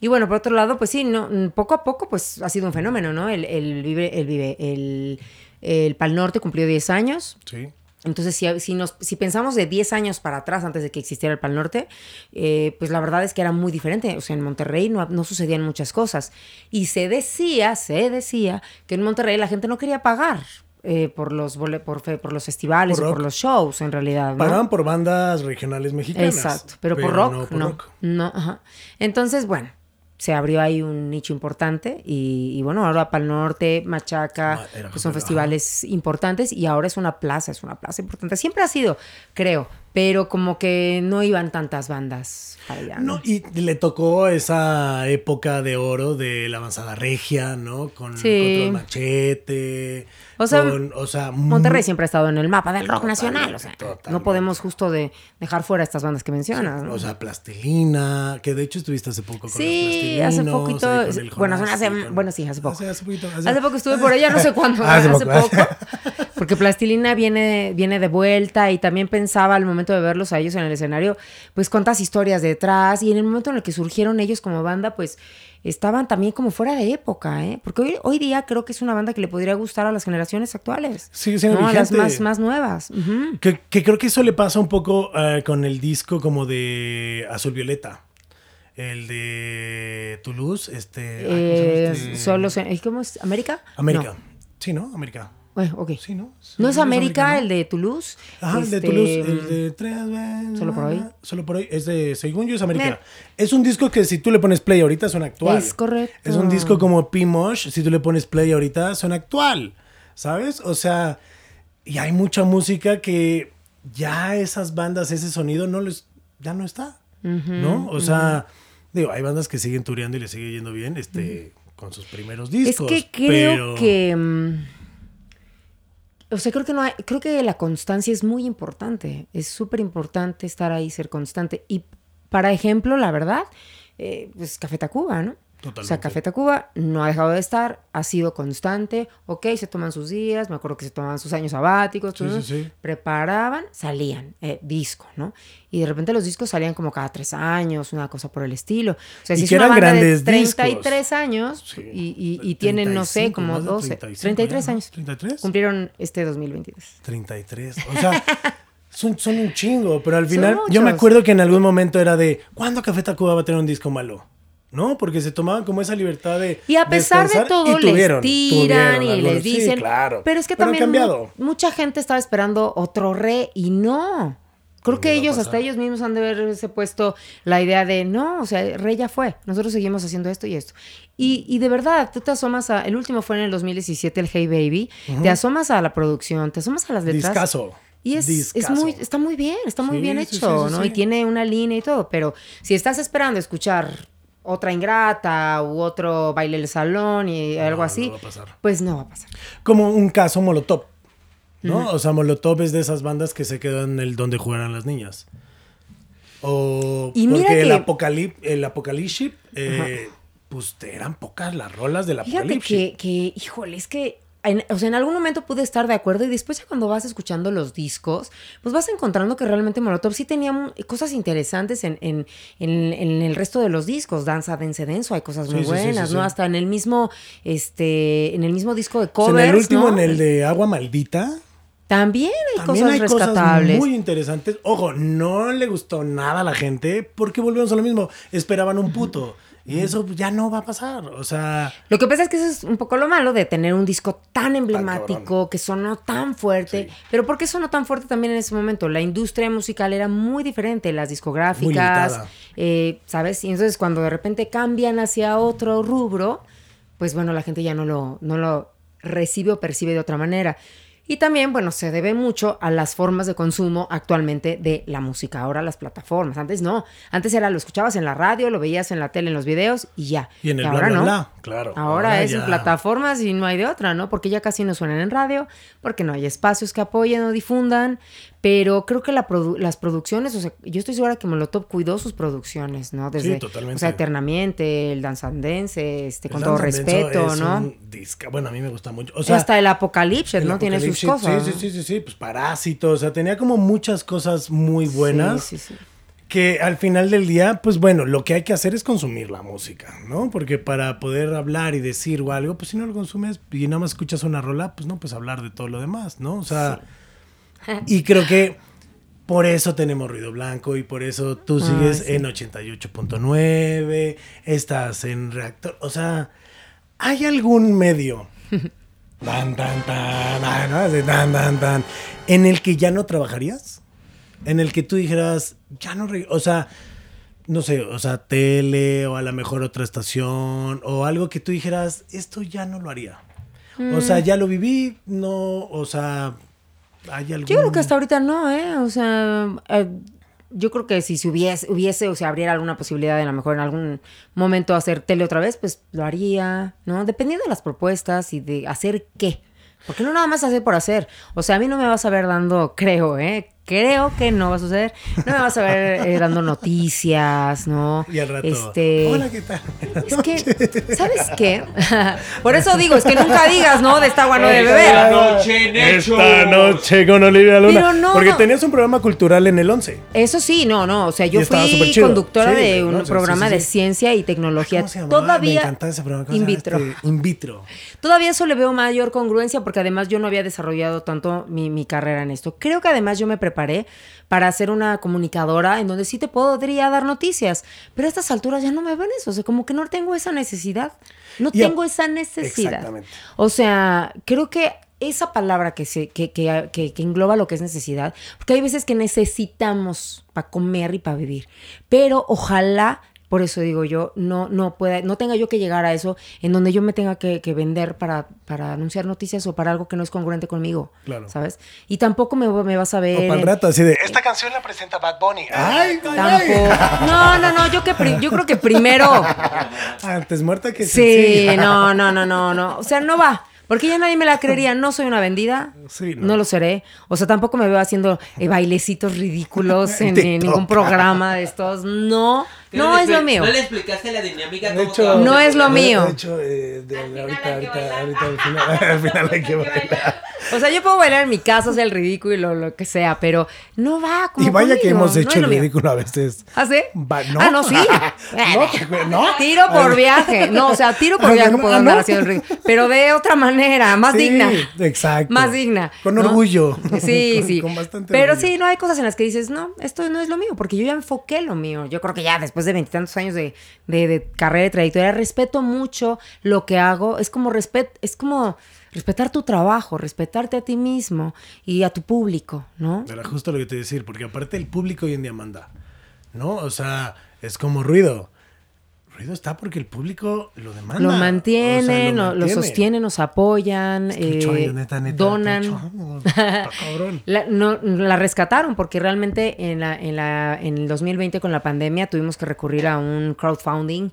Y bueno, por otro lado, pues sí, no, poco a poco, pues ha sido un fenómeno, ¿no? El, el Vive, el Vive, el, el Pal Norte cumplió 10 años. Sí. Entonces, si, si, nos, si pensamos de 10 años para atrás, antes de que existiera el Pal Norte, eh, pues la verdad es que era muy diferente. O sea, en Monterrey no, no sucedían muchas cosas. Y se decía, se decía, que en Monterrey la gente no quería pagar eh, por, los por, por los festivales Por o por los shows, en realidad. ¿no? Pagaban por bandas regionales mexicanas. Exacto, pero, por rock, no. por rock. No, ajá. Entonces, bueno, se abrió ahí un nicho importante y, y bueno, ahora Pal Norte, Machaca, pues son festivales importantes y ahora es una plaza, es una plaza importante. Siempre ha sido, creo, pero como que no iban tantas bandas para allá. No, ¿no? y le tocó esa época de oro de la avanzada regia, ¿no? Con Sí. Control Machete. O sea, con- o sea, Monterrey siempre ha estado en el mapa del rock nacional, o sea, no podemos justo de dejar fuera estas bandas que mencionas. ¿no? O sea, Plastilina, que de hecho estuviste hace poco con Sí, los hace poquito. con el Bueno, hace- con- bueno, sí, hace poco. Hace, hace poquito. Hace poco estuve por ella, no sé cuándo, Hace hace, poco. Porque Plastilina viene, viene de vuelta y también pensaba al momento de verlos a ellos en el escenario, pues cuántas historias detrás. Y en el momento en el que surgieron ellos como banda, pues estaban también como fuera de época, ¿eh? Porque hoy, hoy día creo que es una banda que le podría gustar a las generaciones actuales. Sigue siendo ¿no? A las más, más nuevas. Que, que creo que eso le pasa un poco eh, con el disco como de Azul Violeta. El de Toulouse, este... ¿cómo se Eh, llama este? ¿Cómo es? ¿América? América. No. Sí, ¿no? América. Bueno, ok. Sí, ¿no? ¿No es América el de Toulouse? Ajá, el de Este, Toulouse, el de tres. ¿Solo por hoy? Solo por hoy. Es de, según yo, es América. Es un disco que si tú le pones play ahorita suena actual. Es correcto. Es un disco como P-Mosh, si tú le pones play ahorita suena actual. ¿Sabes? O sea, y hay mucha música que ya esas bandas, ese sonido no les, ya no está. ¿No? O sea, digo, hay bandas que siguen tureando y le sigue yendo bien, este, con sus primeros Es discos. que creo pero- que. mm, o sea, creo que no hay- creo que la constancia es muy importante. Es súper importante estar ahí, ser constante. Y para ejemplo, la verdad, eh, pues Café Tacuba, ¿no? O sea. Café Tacuba no ha dejado de estar, ha sido constante, ok, se toman sus días, me acuerdo que se tomaban sus años sabáticos, Sí, todo, sí, sí. preparaban, salían, eh, disco, ¿no? Y de repente los discos salían como cada tres años, una cosa por el estilo. O sea, si es una banda de grandes 33 años y, y- y tienen, no sé, 35, como más de 12, 35 33 ya, ¿no? años. 33. Cumplieron este 2023. 33. O sea, son, son un chingo, pero al final yo me acuerdo que en algún momento era de, ¿cuándo Café Tacuba va a tener un disco malo? ¿No? Porque se tomaban como esa libertad de Y a pesar de todo, tuvieron, les tiran y les Sí, dicen. claro. Pero es que Pero también mucha gente estaba esperando otro re y no. Creo No que ellos, hasta ellos mismos han de haberse puesto la idea de no, o sea, Rey ya fue. Nosotros seguimos haciendo esto y esto. Y, y de verdad, tú te asomas a. El último fue en el 2017, el Hey Baby. Te asomas a la producción, te asomas a las letras. Discaso. Y es, muy, está muy bien, está muy Sí, bien hecho, sí, sí, ¿no? Y tiene una línea y todo, pero si estás esperando escuchar otra ingrata u otro baile del salón y algo no así, va a pasar. pues no va a pasar. Como un caso Molotov. ¿No? O sea, Molotov es de esas bandas que se quedan en el donde jugaran las niñas. O Y mira porque el, que- apocalip, el Apocalipsis, eh, pues eran pocas las rolas del Fíjate Apocalipsis. que, que, híjole, es que, en, o sea, en algún momento pude estar de acuerdo y después ya cuando vas escuchando los discos, pues vas encontrando que realmente Molotov sí tenía cosas interesantes en, en, en- el resto de los discos. Danza, Dense Denso, hay cosas muy Sí, sí, sí, buenas, sí, ¿no? Hasta en el mismo, este, en el mismo disco de O sea, covers, en el último, ¿no? en el de Agua Maldita, También hay también cosas hay cosas rescatables. muy interesantes. Ojo, no le gustó nada a la gente porque volvemos a lo mismo. Esperaban un puto. Y eso ya no va a pasar. O sea, Lo que pasa es que eso es un poco lo malo de tener un disco tan emblemático, que sonó tan fuerte. Pero ¿por qué sonó tan fuerte también en ese momento? La industria musical era muy diferente, las discográficas, eh, ¿sabes? Y entonces cuando de repente cambian hacia otro rubro, pues bueno, la gente ya no lo, no lo recibe o percibe de otra manera. Y también, bueno, se debe mucho a las formas de consumo actualmente de la música. Ahora las plataformas. Antes no. Antes era lo escuchabas en la radio, lo veías en la tele, en los videos y ya. y en el bla, ahora bla, no. bla, claro. Ahora, es en plataformas y no hay de otra, ¿no? Porque ya casi no suenan en radio, porque no hay espacios que apoyen o difundan. Pero creo que la produ- las producciones, o sea, yo estoy segura que Molotov cuidó sus producciones, ¿no? Desde, totalmente. O sea, eternamente, el danzandense, este, con todo respeto, es ¿no? un disca- Bueno, a mí me gusta mucho. O sea, Hasta el Apocalipsis, ¿no? Tiene sus Apocalipsis, cosas. Sí, sí, sí, sí, sí, pues Parásito, o sea, tenía como muchas cosas muy buenas. Sí, sí, sí. que al final del día, pues bueno, lo que hay que hacer es consumir la música, ¿no? Porque para poder hablar y decir o algo, pues si no lo consumes y nada más escuchas una rola, pues no puedes hablar de todo lo demás, ¿no? O sea, y creo que por eso tenemos ruido blanco y por eso tú Ah, sigues sí. en 88.9, estás en reactor, o sea, ¿hay algún medio? Tan, tan, tan, ay, ¿no? Así, tan, tan, tan, en el que ya no trabajarías? en el que tú dijeras, ya no, o sea, no sé, o sea, tele o a lo mejor otra estación o algo que tú dijeras, esto ya no lo haría? O sea, Mm. ya lo viví, no, o sea, hay algún... Yo creo que hasta ahorita no, ¿eh? O sea, eh, yo creo que si se hubiese, hubiese o se abriera alguna posibilidad de a lo mejor en algún momento hacer tele otra vez, pues lo haría, ¿no? Dependiendo de las propuestas y de hacer qué. Porque no nada más hacer por hacer. O sea, a mí no me vas a ver dando, creo, ¿eh? Creo que no va a suceder. No me vas a ver eh, dando noticias, ¿no? Y al rato, Este... hola, ¿qué tal? Es que, ¿sabes qué? Por eso digo, es que nunca digas, ¿no? De esta agua no de Esta beber. noche en Hechos. Esta noche con Olivia Luna. Pero no, Porque no. tenías un programa cultural en el 11. Eso sí, no, no. O sea, yo fui conductora Sí, de no, un sí, sí, programa sí, de ciencia y tecnología. ¿Cómo se llamaba? Todavía. Me encantaba ese programa. ¿Cómo In vitro. este? In vitro. Todavía eso le veo mayor congruencia porque además yo no había desarrollado tanto mi, mi carrera en esto. Creo que además yo me preparé para ser una comunicadora en donde sí te podría dar noticias, pero a estas alturas ya no me ven eso, o sea, como que no tengo esa necesidad. No tengo esa necesidad. Exactamente. O sea, creo que esa palabra que, se, que, que, que, que engloba lo que es necesidad, porque hay veces que necesitamos para comer y para vivir, pero ojalá, por eso digo yo, no, no pueda, no tenga yo que llegar a eso en donde yo me tenga que, que vender para, para anunciar noticias o para algo que no es congruente conmigo, Claro. ¿sabes? Y tampoco me, me vas a ver... O para el rato, así de. Esta canción la presenta Bad Bunny. ¡Ay, Tampoco. No, no, no, yo, que yo creo que primero... Antes muerta que Sí, sencilla. no, no, no, no, no. O sea, no va. Porque ya nadie me la creería. No soy una vendida. Sí, no. no. lo seré. O sea, tampoco me veo haciendo eh, bailecitos ridículos en, en ningún programa de estos. No, ¿Qué no es lo mío. ¿No le explicaste la dinámica? De hecho, No es lo mío. De hecho, eh, de- ahorita, ahorita, ahorita, al final, al final hay que bailar. O sea, yo puedo bailar en mi casa, hacer el ridículo, lo, lo que sea, pero no va como Y vaya que hemos hecho el ridículo a veces. ¿Ah, sí? Va- ¿no? Ah, no, sí. No, no. Tiro por viaje. No, o sea, tiro por viaje no, puedo ah, andar no. haciendo el ridículo. Pero de otra manera, más Sí, digna. exacto. Más digna. Con ¿no? orgullo. Sí, Con- sí. con bastante Pero orgullo. sí, no hay cosas en las que dices, no, esto no es lo mío, porque yo ya enfoqué lo mío. Yo creo que ya después de veintitantos años de, de, de carrera y trayectoria, respeto mucho lo que hago. Es como respet, es como respetar tu trabajo, respetarte a ti mismo y a tu público, ¿no? Era justo lo que te iba a decir, porque aparte el público hoy en día manda, ¿no? O sea, es como ruido. Ruido está porque el público lo demanda. Lo O sea, mantienen, lo, lo mantiene. sostienen, nos apoyan, Es que eh, neta, neta, donan. La, no, la rescataron porque realmente en, la, en, la, en el 2020 con la pandemia tuvimos que recurrir a un crowdfunding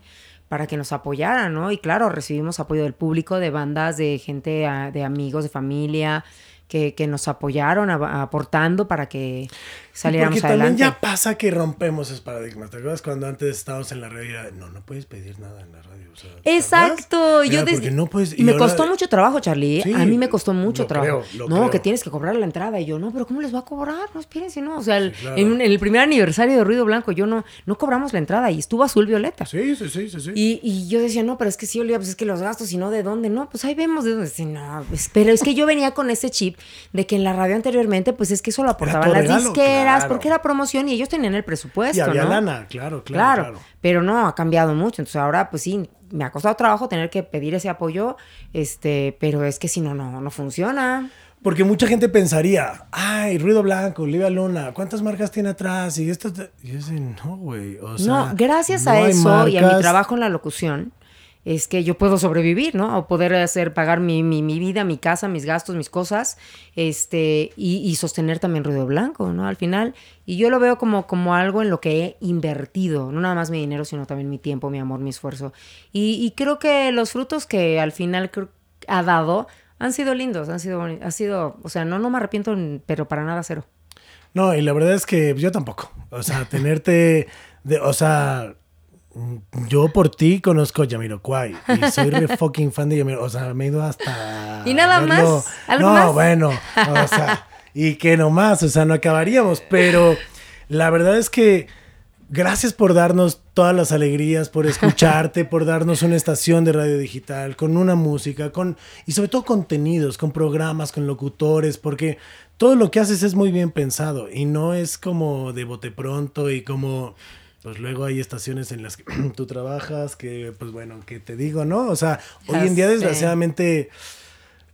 para que nos apoyaran, ¿no? Y claro, recibimos apoyo del público, de bandas, de gente, ah, de amigos, de familia, que, que nos apoyaron a- aportando para que saliéramos Porque adelante. también ya pasa que rompemos esos paradigmas. ¿Te acuerdas cuando antes estábamos en la radio y era, no, no puedes pedir nada en la radio? O sea, ¿te Exacto. Yo Era des- porque no puedes- y me ahora- costó mucho trabajo, Charlie. ¿eh? Sí, a mí me costó mucho trabajo. creo, no, creo. que tienes que cobrar la entrada. Y yo, no, pero ¿cómo les va a cobrar? No, espérense, no. O sea, el- claro. en, el primer aniversario de Ruido Blanco, yo no, no cobramos la entrada y estuvo azul violeta. Sí, sí, sí, sí. sí. Y, y yo decía, no, pero es que sí, Olivia, pues es que los gastos y no de dónde, no, pues ahí vemos de dónde. Dice, no, pues, pero es que yo venía con ese chip de que en la radio anteriormente, pues es que eso lo aportaban las regalo, disqueras, claro. porque era promoción y ellos tenían el presupuesto. y había ¿no? lana, claro, claro, Claro, claro. pero no, ha cambiado mucho. Entonces ahora, pues sí, me ha costado trabajo tener que pedir ese apoyo, este, pero es que si no, no, no funciona. Porque mucha gente pensaría, ay, Ruido Blanco, Olivia Luna, ¿cuántas marcas tiene atrás? Y esto, te-". y yo decía, no, güey. O sea, no, gracias no a eso y a mi marcas". trabajo en la locución, es que yo puedo sobrevivir, ¿no? O poder hacer, pagar mi, mi, mi vida, mi casa, mis gastos, mis cosas, este, y, y sostener también Ruido Blanco, ¿no? Al final, y yo lo veo como, como algo en lo que he invertido, no nada más mi dinero, sino también mi tiempo, mi amor, mi esfuerzo. Y, y creo que los frutos que al final ha dado han sido lindos, han sido, ha sido, o sea, no, no me arrepiento, pero para nada cero. No, y la verdad es que yo tampoco. O sea, tenerte, de, o sea, yo por ti conozco Yamiroquai y soy re fucking fan de Yamiroquai. O sea, me he ido hasta. ¿Y nada más? ¿Algo no, más? bueno, o sea, y que no más, o sea, no acabaríamos. Pero la verdad es que gracias por darnos todas las alegrías, por escucharte, por darnos una estación de radio digital, con una música, con y sobre todo contenidos, con programas, con locutores, porque todo lo que haces es muy bien pensado y no es como de bote pronto y como pues luego hay estaciones en las que tú trabajas que pues bueno, que te digo, ¿no? O sea, hoy en día desgraciadamente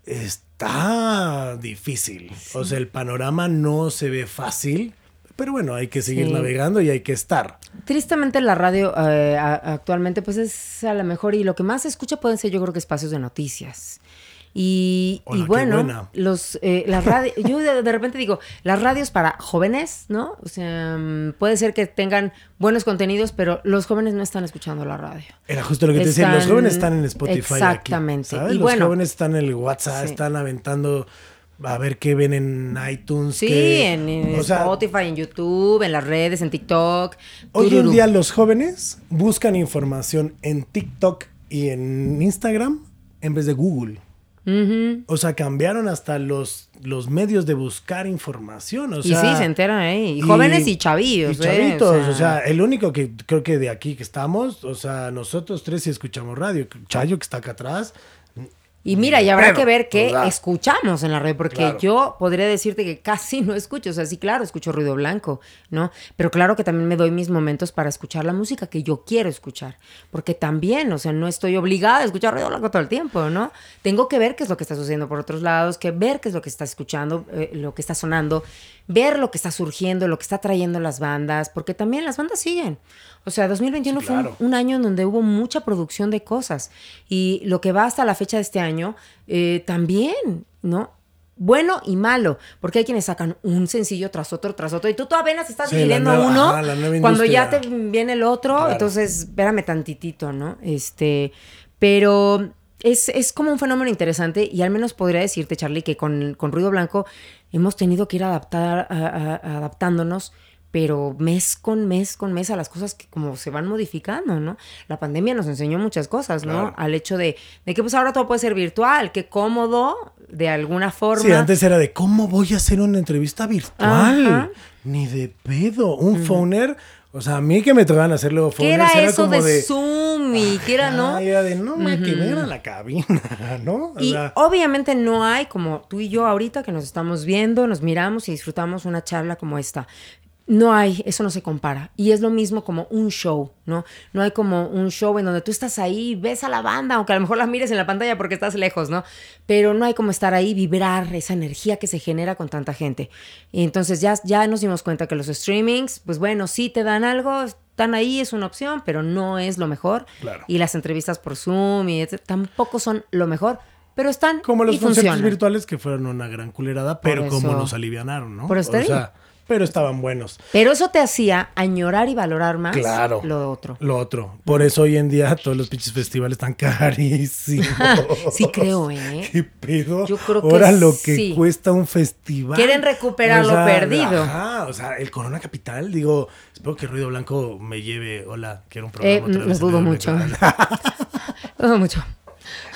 está difícil. O sea, el panorama no se ve fácil Pero bueno, hay que seguir Sí. navegando y hay que estar. Tristemente la radio eh, actualmente pues es a lo mejor y lo que más se escucha pueden ser yo creo que espacios de noticias. Y, Hola, y qué bueno, los eh, las radios, yo de, de repente digo, las radios para jóvenes, ¿no? O sea, mm, puede ser que tengan buenos contenidos, pero los jóvenes no están escuchando la radio. Era justo lo que te decía, los jóvenes están en Spotify. aquí, Exactamente. ¿sabes? Y los bueno. jóvenes están en el WhatsApp, Sí. están aventando a ver qué ven en iTunes. Sí, qué- en, en sea, Spotify, en YouTube, en las redes, en TikTok. Hoy en tururú. día los jóvenes buscan información en TikTok y en Instagram en vez de Google. Ujú. O sea, cambiaron hasta los, los medios de buscar información. O y sea, sí, se enteran ahí. Y, jóvenes y chavillos. y ¿eh? chavitos, o sea, el único que creo que de aquí que estamos, o sea, nosotros tres sí escuchamos radio. Chayo que está acá atrás. Y mira, y habrá que ver qué escuchamos en la red, porque Claro. yo podría decirte que casi no escucho. O sea, sí, claro, escucho ruido blanco, ¿no? Pero claro que también me doy mis momentos para escuchar la música que yo quiero escuchar. Porque también, o sea, no estoy obligada a escuchar ruido blanco todo el tiempo, ¿no? Tengo que ver qué es lo que está sucediendo por otros lados, que ver qué es lo que está escuchando, eh, lo que está sonando, ver lo que está surgiendo, lo que está trayendo las bandas, porque también las bandas siguen. O sea, 2021 Sí, fue un- claro. un año en donde hubo mucha producción de cosas. Y lo que va hasta la fecha de este año, eh, también, ¿no? Bueno y malo, porque hay quienes sacan un sencillo tras otro, tras otro, y tú todavía apenas estás Sí, nueva- uno, ajá, cuando ya te viene el otro, Claro. entonces espérame tantitito, ¿no? Este, pero es, es como un fenómeno interesante y al menos podría decirte, Charlie, que con, con Ruido Blanco hemos tenido que ir adaptar, a- a- a- adaptándonos, pero mes con mes con mes a las cosas que como se van modificando, ¿no? La pandemia nos enseñó muchas cosas, ¿no? Claro. Al hecho de, de que pues ahora todo puede ser virtual, que cómodo, de alguna forma. Sí, antes era de cómo voy a hacer una entrevista virtual. Ajá. Ni de pedo. Un phoner. O sea, a mí que me tocaban hacer luego ¿Qué era era eso como de, Zoom y qué era, no? Era de no me que ven a la cabina, ¿no? O Y sea, obviamente no hay como tú y yo ahorita que nos estamos viendo, nos miramos y disfrutamos una charla como esta. No hay, eso no se compara. Y es lo mismo como un show, ¿no? No hay como un show en donde tú estás ahí, ves a la banda, aunque a lo mejor la mires en la pantalla porque estás lejos, ¿no? Pero no hay como estar ahí, vibrar esa energía que se genera con tanta gente. Y entonces ya, ya nos dimos cuenta que los streamings, pues bueno, sí te dan algo, están ahí, es una opción, pero no es lo mejor. Claro. Y las entrevistas por Zoom y etc- tampoco son lo mejor, pero están como los y conceptos funcionan. virtuales que fueron una gran culerada, pero como nos alivianaron, ¿no? por eso te o digo. sea, pero estaban buenos. Pero eso te hacía añorar y valorar más Claro. lo otro. Lo otro. Por eso hoy en día todos los pinches festivales están carísimos. Sí creo, ¿eh? ¿Qué pedo? Yo creo que Ahora lo que sí. cuesta un festival. Quieren recuperar lo perdido. Ajá, o sea, el Corona Capital, digo, espero que Ruido Blanco me lleve. Hola, quiero un Eh, programa. otra lo vez dudo mucho. Dudo mucho.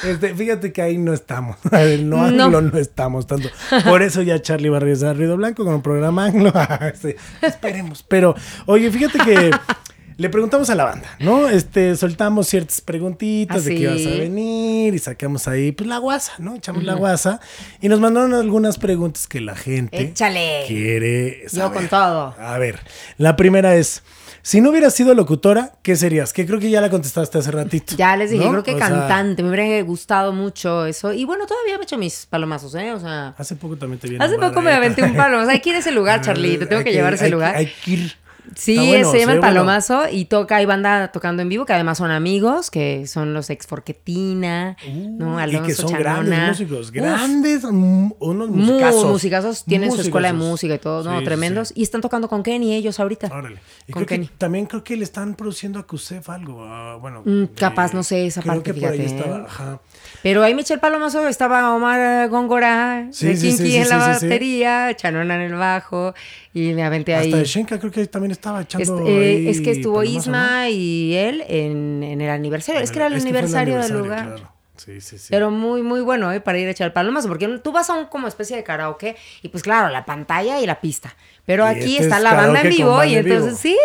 Este, fíjate que ahí no estamos. En lo No. anglo no estamos tanto. Por eso ya Charlie va a regresar a Ruido Blanco con un programa anglo. Este, esperemos. Pero, oye, fíjate que le preguntamos a la banda, ¿no? Este, soltamos ciertas preguntitas de ¿Ah, que ibas a venir y sacamos ahí, pues, la guasa, ¿no? Echamos la guasa. Y nos mandaron algunas preguntas que la gente Échale. quiere Yo saber. con todo. A ver, la primera es, si no hubieras sido locutora, ¿qué serías? Que creo que ya la contestaste hace ratito. Ya les dije, ¿no? creo que O sea, cantante. Me hubiera gustado mucho eso. Y bueno, todavía me he hecho mis palomazos, ¿eh? O sea. Hace poco también te vi Hace poco me aventé un palo. O sea, hay que ir a ese lugar, Charlie. Te tengo que llevar a ese hay lugar. Hay que ir. Sí, bueno, se llama el bueno. Palomazo y toca, hay banda tocando en vivo que además son amigos, que son los ex Forquetina, ¿no? Uh, y Alonso que son Chanona. grandes músicos, grandes, unos Muy musicazos. musicazos, tienen su escuela de música y todo, no, Sí, tremendos. sí. Y están tocando con Kenny ellos ahorita. Órale. Y Con creo que Kenny. también creo que le están produciendo a Cusef algo. ah, bueno, Mm, eh, capaz, no sé esa creo parte, que por ahí estaba. ¿eh? Ajá. Pero ahí Michelle Palomazo estaba Omar Góngora, Sí, de Kinky en la batería, Chanona en el bajo, y me aventé ahí. Hasta de Shenka creo que también estaba echando. Eh, es que estuvo Isma y él en, en el aniversario. Es que era el aniversario del lugar. claro. Sí, sí, sí. Pero muy, muy bueno, ¿eh? Para ir a echar palomazo, porque tú vas a un como especie de karaoke y pues claro, la pantalla y la pista. Pero Y aquí este está es la banda en vivo banda y vivo. entonces sí.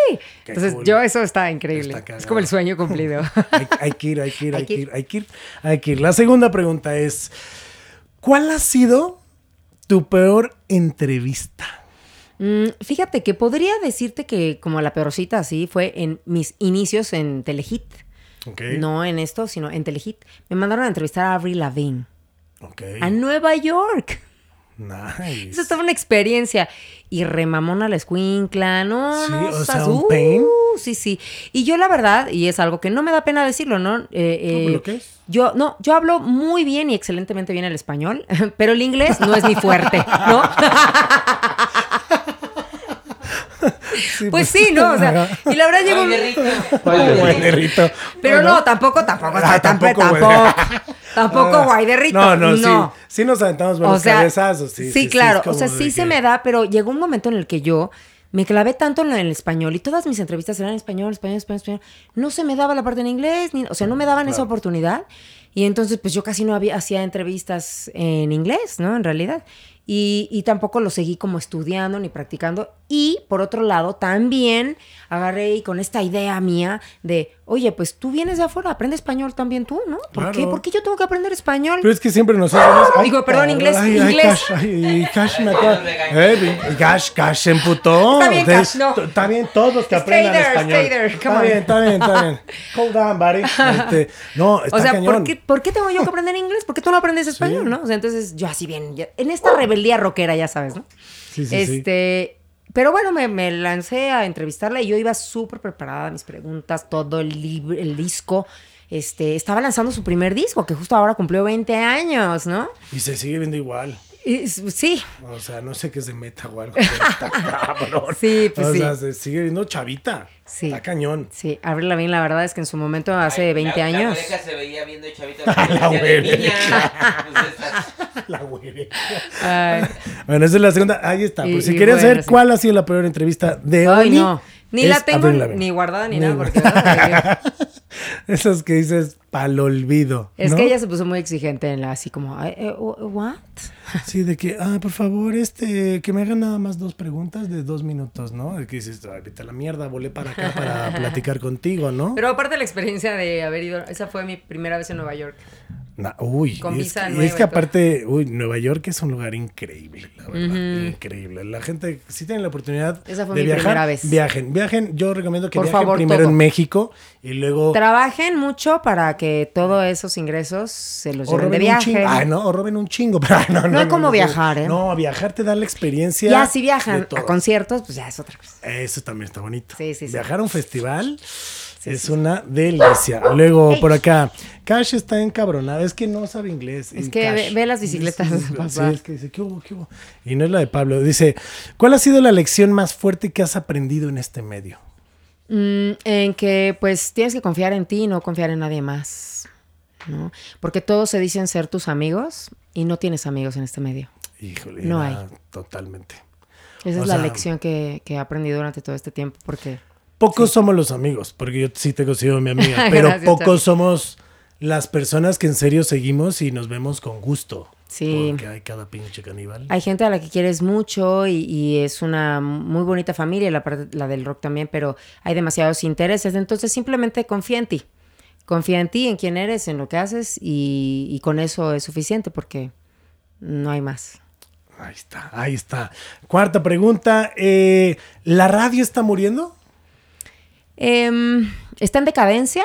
Qué entonces cool. yo eso está increíble. Está es como el sueño cumplido. hay, hay que ir, hay que ir, hay, que ir, hay que ir, hay que ir. La segunda pregunta es: ¿Cuál ha sido tu peor entrevista? Mm, fíjate que podría decirte que como la peorcita así fue en mis inicios en Telehit. No en esto, sino en Telehit. Me mandaron a entrevistar a Avril Lavigne. Ok. A Nueva York. Nice. Eso estaba una experiencia. Y remamona la escuincla, no, Sí, no, o sea, un pain. Sí, sí. Y yo la verdad, y es algo que no me da pena decirlo, ¿no? Eh, eh, ¿lo qué es? Yo, no, yo hablo muy bien y excelentemente bien el español, pero el inglés no es mi fuerte, ¿no? Sí, Pues sí, ¿no? O sea, y la verdad rico. Guayderrito. Pero Bueno. no, tampoco, tampoco, Ah, tampoco, tampoco, tampoco. No, no, no. sí. Sí nos aventamos buenos O sea, cabezazos. Sí, sí, claro. o sea, sí se que- me da, pero llegó un momento en el que yo me clavé tanto en el español y todas mis entrevistas eran en español, español, español, español. No se me daba la parte en inglés, ni, o sea, no me daban esa oportunidad. Y entonces, pues yo casi no había, hacía entrevistas en inglés, ¿no? En realidad. Y, tampoco lo seguí como estudiando ni practicando. Y por otro lado, también agarré con esta idea mía de, oye, pues tú vienes de afuera, aprende español también tú, ¿no? ¿Por qué? ¿Por qué yo tengo que aprender español? Pero es que siempre nos hacen Digo, perdón, inglés, Ay, inglés. Cash, ay, Cash me acaba. Eh, Cash, Cash se emputó. Está bien, Cash, no. Está bien, todos que Stay aprendan there, español. stay there, come Está on. bien, está bien, está bien. Hold down, buddy. Este, no, está O sea, cañón. ¿por qué, por qué tengo yo que aprender inglés? ¿Por qué tú no aprendes español, no? O sea, entonces yo así bien, ya- en esta rebeldía rockera, ya sabes, ¿no? Sí, sí, sí. este, pero bueno, me, me lancé a entrevistarla y yo iba súper preparada, mis preguntas, todo el, el disco. Este, estaba lanzando su primer disco, que justo ahora cumplió 20 años, ¿no? Y se sigue viendo igual. Y sí, O sea, no sé qué se meta o algo. pero Está cabrón. Sí, pues o sí. sea, se sigue viendo chavita. Sí. Está cañón. sí, Avril Lavigne, la verdad es que en su momento, hace Ay, 20 la- años... La oreja se veía viendo chavito. La. Pues esta- La. Ay, Bueno, esa es la segunda. Ahí está. Y- Por si querías bueno, saber sí. cuál ha sido la peor entrevista de hoy. ay, no. Ni la tengo ni guardada ni Ni- nada, porque... ay, Esas que dices pa'l olvido. Es ¿no? que ella se puso muy exigente en la así como, "Ay, eh, ¿what? Sí, de que, ah, por favor, este, que me hagan nada más dos preguntas de dos minutos, ¿no? De que dices, ay, vete a la mierda, volé para acá para platicar contigo, ¿no? Pero aparte la experiencia de haber ido, esa fue mi primera vez en Nueva York. Uy, Con y visa es, que- nueva es que aparte, uy, Nueva York es un lugar increíble, la verdad, increíble. La gente, si tienen la oportunidad Esa fue de mi viajar, vez. viajen, viajen. Yo recomiendo que Por viajen favor, primero todo. en México y luego Trabajen mucho para que todos esos ingresos se los lleven de viaje. chingo. Ay, no, o roben un chingo. pero, no, no, No hay como viajar, ¿eh? No, viajar te da la experiencia. Ya si viajan a conciertos, pues ya es otra cosa. Eso también está bonito. Sí, sí, sí. Viajar a un festival es una delicia. Luego, por acá, Cash está encabronada. Es que no sabe inglés. Es y que ve- ve las bicicletas, Sí, sí, papá. sí, es que dice, ¿qué hubo, qué hubo? Y no es la de Pablo. Dice, ¿cuál ha sido la lección más fuerte que has aprendido en este medio? Mm, en que pues tienes que confiar en ti y no confiar en nadie más. ¿no? Porque todos se dicen ser tus amigos y no tienes amigos en este medio. Híjole, No hay. Totalmente. Esa O es la lección que, que he aprendido durante todo este tiempo. Porque Pocos somos los amigos, porque yo sí te considero mi amiga, pero gracias, pocos Charlie. somos las personas que en serio seguimos y nos vemos con gusto. Sí. Porque hay cada pinche caníbal. hay gente a la que quieres mucho y, y es una muy bonita familia, la, parte- la del rock también, pero hay demasiados intereses. Entonces simplemente confía en ti. Confía en ti, en quién eres, en lo que haces y, y con eso es suficiente porque no hay más. Ahí está, ahí está. Cuarta pregunta. eh, ¿La radio está muriendo? Em, está en decadencia.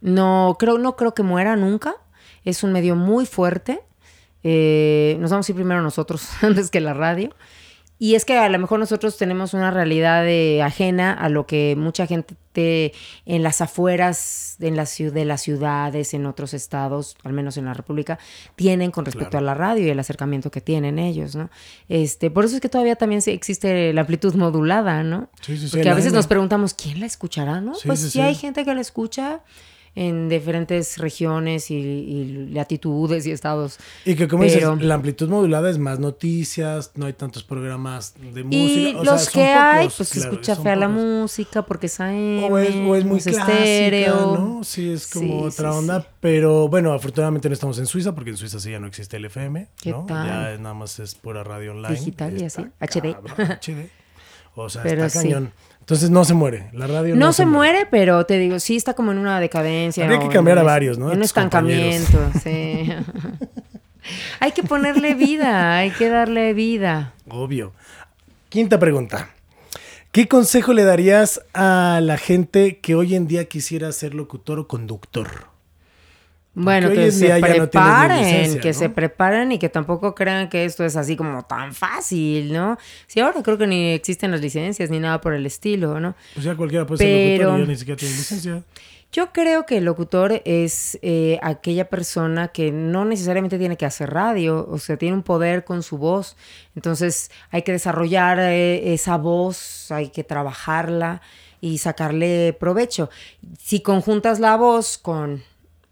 No creo, no creo que muera nunca. Es un medio muy fuerte. Eh, nos vamos a ir primero nosotros antes que la radio. Y es que a lo mejor nosotros tenemos una realidad de- ajena a lo que mucha gente te- en las afueras en la de las ciudades, en otros estados, al menos en la República, tienen con respecto Claro. a la radio y el acercamiento que tienen ellos, ¿no? Este, por eso es que todavía también existe la amplitud modulada, ¿no? Sí, sí, sí, Porque a veces nos preguntamos, ¿quién la escuchará, no? Sí, pues sí. hay gente que la escucha en diferentes regiones y, y latitudes y estados. Y que como Pero- dices, la amplitud modulada es más noticias, no hay tantos programas de música. Y o sea, los son que hay, pocos, pues se claro, escucha son fea la música porque es AM, O es, o es muy es clásica, estéreo. ¿no? Sí, es como Sí, otra sí, onda. sí. Pero bueno, afortunadamente no estamos en Suiza, porque en Suiza sí ya no existe el FM. ¿Qué ¿no? tal? Ya es- nada más es pura radio online. Digital y así, HD. HD. O sea, Pero está cañón. Entonces no se muere. La radio No, no, se muere, pero te digo, sí está como en una decadencia. Habría que cambiar a varios, ¿no? En un estancamiento, sí. hay que ponerle vida, hay que darle vida. Obvio. Quinta pregunta. ¿Qué consejo le darías a la gente que hoy en día quisiera ser locutor o conductor? Bueno, que se no preparen, que ¿no? se preparen y que tampoco crean que esto es así como tan fácil, ¿no? Sí, ahora creo que ni existen las licencias ni nada por el estilo, ¿no? Pues ya cualquiera puede ser locutor y ya ni siquiera tiene licencia. Yo creo que el locutor es eh, aquella persona que no necesariamente tiene que hacer radio, o sea, tiene un poder con su voz. Entonces hay que desarrollar eh, esa voz, hay que trabajarla y sacarle provecho. Si conjuntas la voz con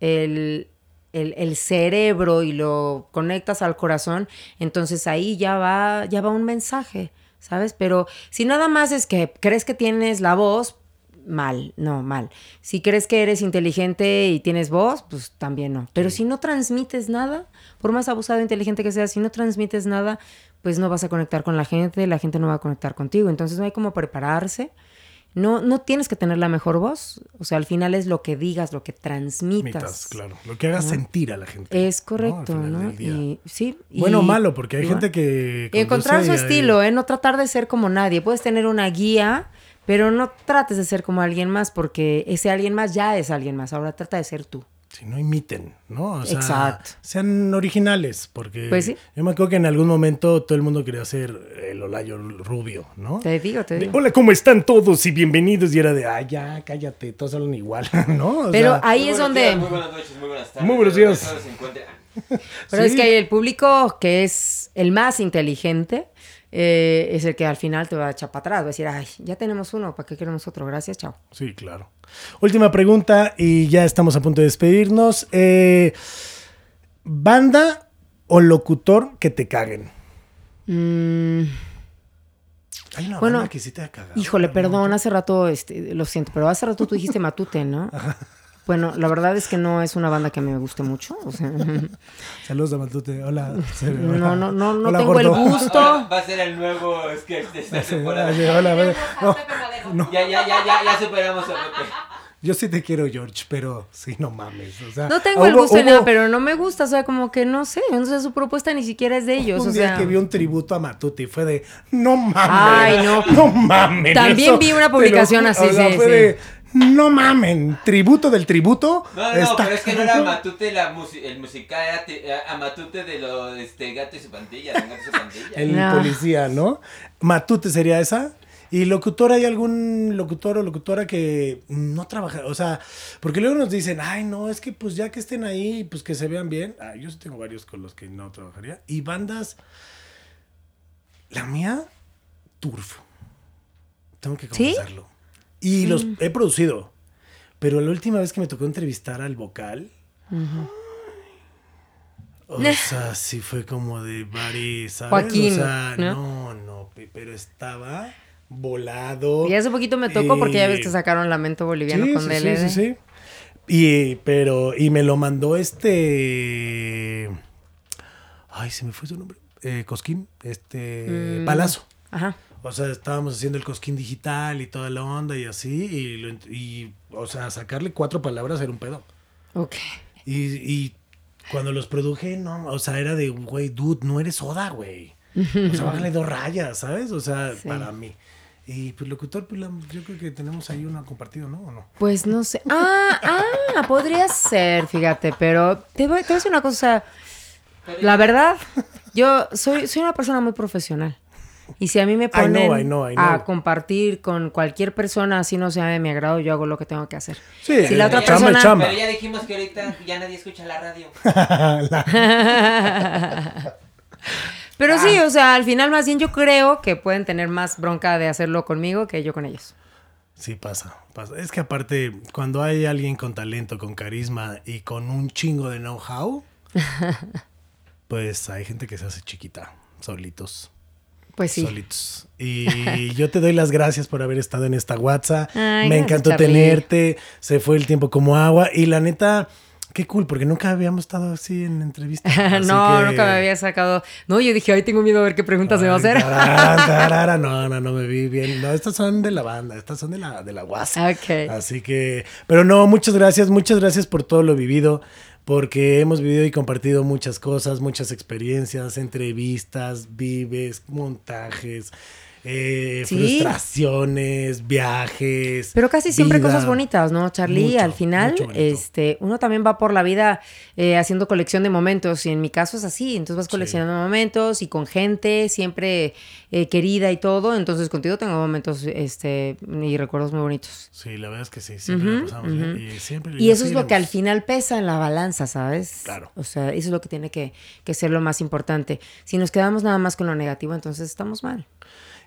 el, el- el cerebro y lo conectas al corazón, entonces ahí ya va, ya va un mensaje, ¿sabes? Pero si nada más es que crees que tienes la voz, mal, no, mal. Si crees que eres inteligente y tienes voz, pues también no. Pero si no transmites nada, por más abusado e inteligente que seas, si no transmites nada, pues no vas a conectar con la gente, la gente no va a conectar contigo. Entonces no hay como prepararse. No, no tienes que tener la mejor voz. O sea, al final es lo que digas, lo que transmitas. Mitas, claro. Lo que haga sentir a la gente. Es correcto, ¿no? Y, sí. y- Bueno o malo, porque hay gente que. Y encontrar su estilo, ¿eh? No tratar de ser como nadie. Puedes tener una guía, pero no trates de ser como alguien más, porque ese alguien más ya es alguien más. Ahora trata de ser tú. Si no imiten, ¿no? O sea, Exacto. sean originales, porque Pues sí. yo me acuerdo que en algún momento todo el mundo quería ser el Olayo rubio, ¿no? Te digo, te De, digo. Hola, ¿cómo están todos? Y bienvenidos. Y era de, ah, ya, cállate, todos hablan igual, ¿no? O Pero sea, ahí es donde... días, muy buenas noches, muy buenas tardes. Muy buenos días. Pero Sí. es que hay el público que es el más inteligente, eh, es el que al final te va a echar para atrás. Va a decir, ay, ya tenemos uno, ¿para qué queremos otro? Gracias, chao. Sí, claro. Última pregunta y ya estamos a punto de despedirnos. Eh, ¿Banda o locutor que te caguen? Mm, Hay una Bueno, banda que sí te ha cagado. híjole, perdón, hace rato, este, lo siento, pero hace rato tú dijiste Matute, ¿no? Bueno, la verdad es que no es una banda que me guste mucho. O sea, Saludos a Matute. Hola. no, no, no, no Hola, tengo el gusto. Va a ser el nuevo sketch de esta temporada. Hola, hola, hola. No, Ya, ya, ya, ya, ya superamos a Pepe. yo sí te quiero, George, pero sí, no mames. O sea, No tengo el gusto de hubo nada, pero no me gusta. O sea, como que no sé. Entonces su propuesta ni siquiera es de ellos. Un O día sea, que vi un tributo a Matute y fue de, no mames. Ay, no. No mames. También vi una publicación así, o sea, sí, fue sí. de, no mamen. Tributo del tributo. No, no, está- pero es que no era Matute la musi- el musical, era era a Matute de lo de este gato y su pandilla, de gato y su pandilla. El No. policía, ¿no? Matute sería esa. ¿Y locutor hay algún locutor o locutora que no trabaja? O sea, porque luego nos dicen, ay, no, es que pues ya que estén ahí, pues que se vean bien. Ah, yo sí tengo varios con los que no trabajaría. Y bandas, la mía, Turf. Tengo que ¿Sí? Y los he producido. Pero la última vez que me tocó entrevistar al vocal, o sea, sí fue como de Bari, ¿sabes? Joaquín, o sea, ¿no? no, no, pe- pero estaba volado. Y hace poquito me tocó porque ya ves Eh, que sacaron Lamento Boliviano sí, con sí, DLD. sí, sí, sí. Y, pero, y me lo mandó este. Ay, se me fue su nombre. Eh, Cosquín, este. Mm. Palazo. Ajá. O sea, estábamos haciendo el cosquín digital y toda la onda y así. Y, lo y, o sea, sacarle cuatro palabras era un pedo. Ok. Y, y cuando los produje, no, o sea, era de, güey, dude, no eres soda, güey. O sea, bájale dos rayas, ¿sabes? O sea, Sí. para mí. Y pues locutor, pues la- yo creo que tenemos ahí uno compartido, ¿no? ¿O no? Pues no sé. Ah, ah, podría ser, fíjate, pero te voy, te voy a decir una cosa. La verdad, yo soy, soy una persona muy profesional. Y si a mí me ponen I know, I know. a compartir con cualquier persona, así no sea de mi agrado, yo hago lo que tengo que hacer. Sí, si la otra chamba es persona... chamba. Pero ya dijimos que ahorita ya nadie escucha la radio. Pero Ah. sí, o sea, al final más bien yo creo que pueden tener más bronca de hacerlo conmigo que yo con ellos. Sí, pasa, pasa. Es que aparte, cuando hay alguien con talento, con carisma y con un chingo de know-how, pues hay gente que se hace chiquita, solitos. Pues sí. Solitos. Y yo te doy las gracias por haber estado en esta WhatsApp. Ay, Me encantó tenerte. Se fue el tiempo como agua. Y la neta, qué cool, porque nunca habíamos estado así en entrevista. Así no, que- nunca me había sacado. No, yo dije, ay, tengo miedo a ver qué preguntas me va a hacer. tarara, tarara. No, no, no me vi bien. No, estas son de la banda, estas son de la, de la WhatsApp. Ok. Así que, pero no, muchas gracias, muchas gracias por todo lo vivido, porque hemos vivido y compartido muchas cosas, muchas experiencias, entrevistas, vives, montajes, eh, Sí. frustraciones, viajes. Pero casi siempre vida. cosas bonitas, ¿no, Charlie? Mucho, Al final, este, uno también va por la vida eh, haciendo colección de momentos y en mi caso es así. Entonces vas coleccionando momentos y con gente siempre eh, querida y todo. Entonces contigo tengo momentos este, y recuerdos muy bonitos. Sí, la verdad es que sí, siempre la pasamos. Y, siempre, Y eso es lo que al final pesa en la balanza, ¿sabes? Claro. O sea, eso es lo que tiene que, que ser lo más importante. Si nos quedamos nada más con lo negativo, entonces estamos mal.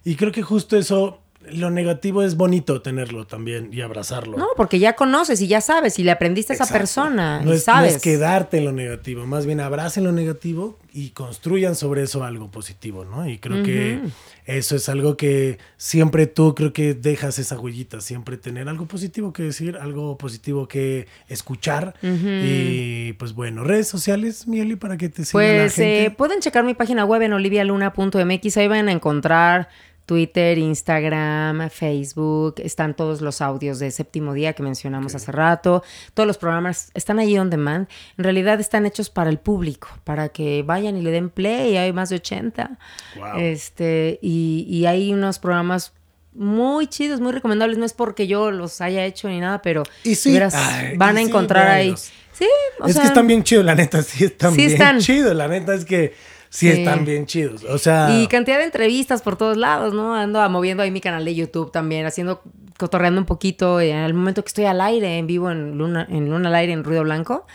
Y creo que justo eso, lo negativo es bonito tenerlo también y abrazarlo. No, porque ya conoces y ya sabes y le aprendiste a esa Exacto. persona. No y es, no sabes. es quedarte en lo negativo, más bien abracen lo negativo y construyan sobre eso algo positivo, ¿no? Y creo que eso es algo que siempre tú creo que dejas esa huellita, siempre tener algo positivo que decir, algo positivo que escuchar. Y pues bueno, redes sociales, Mieli, para que te siga la Pues gente. eh, pueden checar mi página web en olivialuna.mx. Ahí van a encontrar Twitter, Instagram, Facebook. Están todos los audios de séptimo día que mencionamos hace rato. Todos los programas están ahí on demand. En realidad están hechos para el público, para que vayan y le den play. Hay más de 80. Wow. Este, y, y hay unos programas muy chidos, muy recomendables. No es porque yo los haya hecho ni nada, pero Y sí. de veras Ay, van y a sí, encontrar ahí. Sí, o es sea, que están bien chidos, la neta, sí están Sí bien están. chidos. La neta es que sí, Sí. están bien chidos. O sea, Y cantidad de entrevistas por todos lados, ¿no? Ando moviendo ahí mi canal de YouTube también, haciendo, cotorreando un poquito en el momento que estoy al aire, en vivo, en Luna, en Luna al aire, en Ruido Blanco.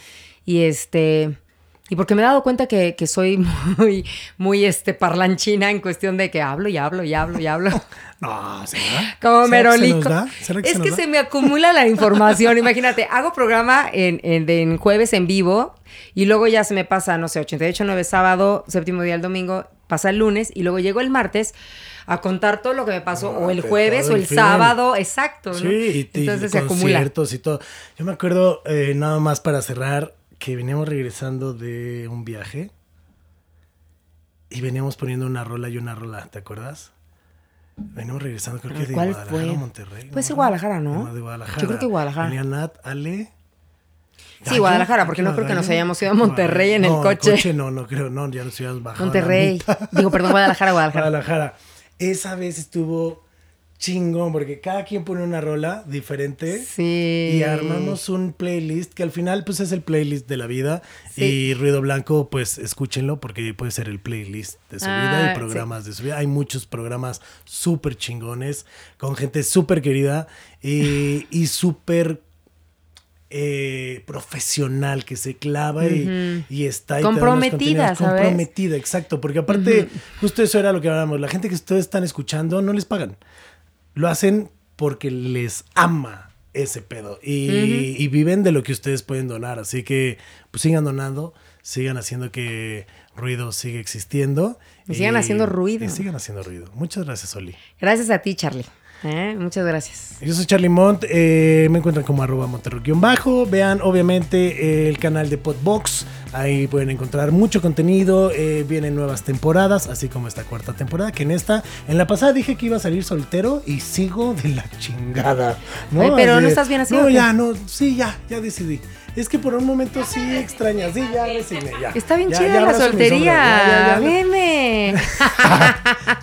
Y este. Y porque me he dado cuenta que, que soy muy, muy este, parlanchina en cuestión de que hablo y hablo y hablo y hablo. no, ¿será? Como ¿Será que se merolico. da? ¿Será que es se que se me acumula la información. Imagínate, hago programa en, en- en jueves en vivo y luego ya se me pasa, no sé, 88, 9 sábado, séptimo día el domingo, pasa el lunes y luego llego el martes a contar todo lo que me pasó No, o el de jueves o el sábado, exacto. ¿no? Sí, y, y Entonces se acumula. y todo. Yo me acuerdo, eh, nada más para cerrar, que veníamos regresando de un viaje y veníamos poniendo una rola y una rola, ¿te acuerdas? Veníamos regresando, creo que de ¿Cuál Guadalajara fue? o Monterrey. Puede ser ¿no? Guadalajara, ¿no? De Guadalajara. Yo creo que Guadalajara. Venía Nat, Ale. Sí, Guadalajara, porque no creo que nos hayamos ido a Monterrey en el No, coche. no, no creo, no, ya nos habíamos bajado. Monterrey. Digo, perdón, Guadalajara, Guadalajara. Guadalajara. Esa vez estuvo chingón porque cada quien pone una rola diferente. Sí. Y armamos un playlist que al final pues es el playlist de la vida. Sí. Y Ruido Blanco pues escúchenlo porque puede ser el playlist de su Ah, vida y programas de su vida. Hay muchos programas súper chingones con gente súper querida y, y súper eh, profesional que se clava y, y está ahí Comprometida, ¿sabes? comprometida, exacto, porque aparte justo eso era lo que hablábamos, la gente que ustedes están escuchando no les pagan, lo hacen porque les ama ese pedo y, y viven de lo que ustedes pueden donar, así que pues sigan donando, sigan haciendo que ruido siga existiendo Y sigan haciendo ruido. y sigan haciendo ruido. Muchas gracias, Oli. Gracias a ti, Charlie. ¿Eh? Muchas gracias. Yo soy Charlie Mont, eh, me encuentran como arroba monterro-bajo, vean obviamente eh, el canal de Podbox, ahí pueden encontrar mucho contenido, eh, vienen nuevas temporadas, así como esta cuarta temporada, que en esta, en la pasada dije que iba a salir soltero y sigo de la chingada. ¿no? Ay, pero Así ¿no estás bien así, No, ya, no, sí, ya, ya decidí. Es que por un momento sí extrañas, sí, ya resigné, ya. Está bien Ya, chida ya la soltería. Veme.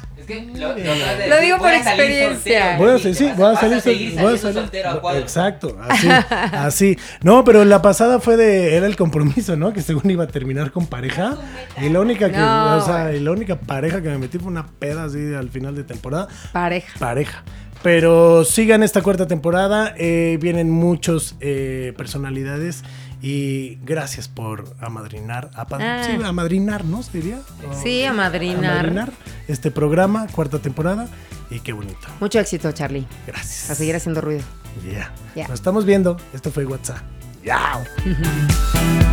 Es que lo, lo acabas de Lo decir, digo por experiencia. Voy a sí, vas- voy a salir, seguir sol- voy a salir. soltero a cuadro. Exacto, así, así. No, pero la pasada fue de, era el compromiso, ¿no? Que según iba a terminar con pareja. Y la única que, No, o sea, y la única pareja que me metí fue una peda así al final de temporada. Pareja. Pareja. Pero sigan esta cuarta temporada, eh, vienen muchos eh, personalidades y gracias por amadrinar, apa- Ah. sí, amadrinar, ¿no? ¿Se diría? O- Sí, a madrinar. amadrinar este programa, cuarta temporada y qué bonito. Mucho éxito, Charlie. Gracias. A seguir haciendo ruido. Yeah. Ya. Nos estamos viendo. Esto fue WhatsApp. ¡Yao!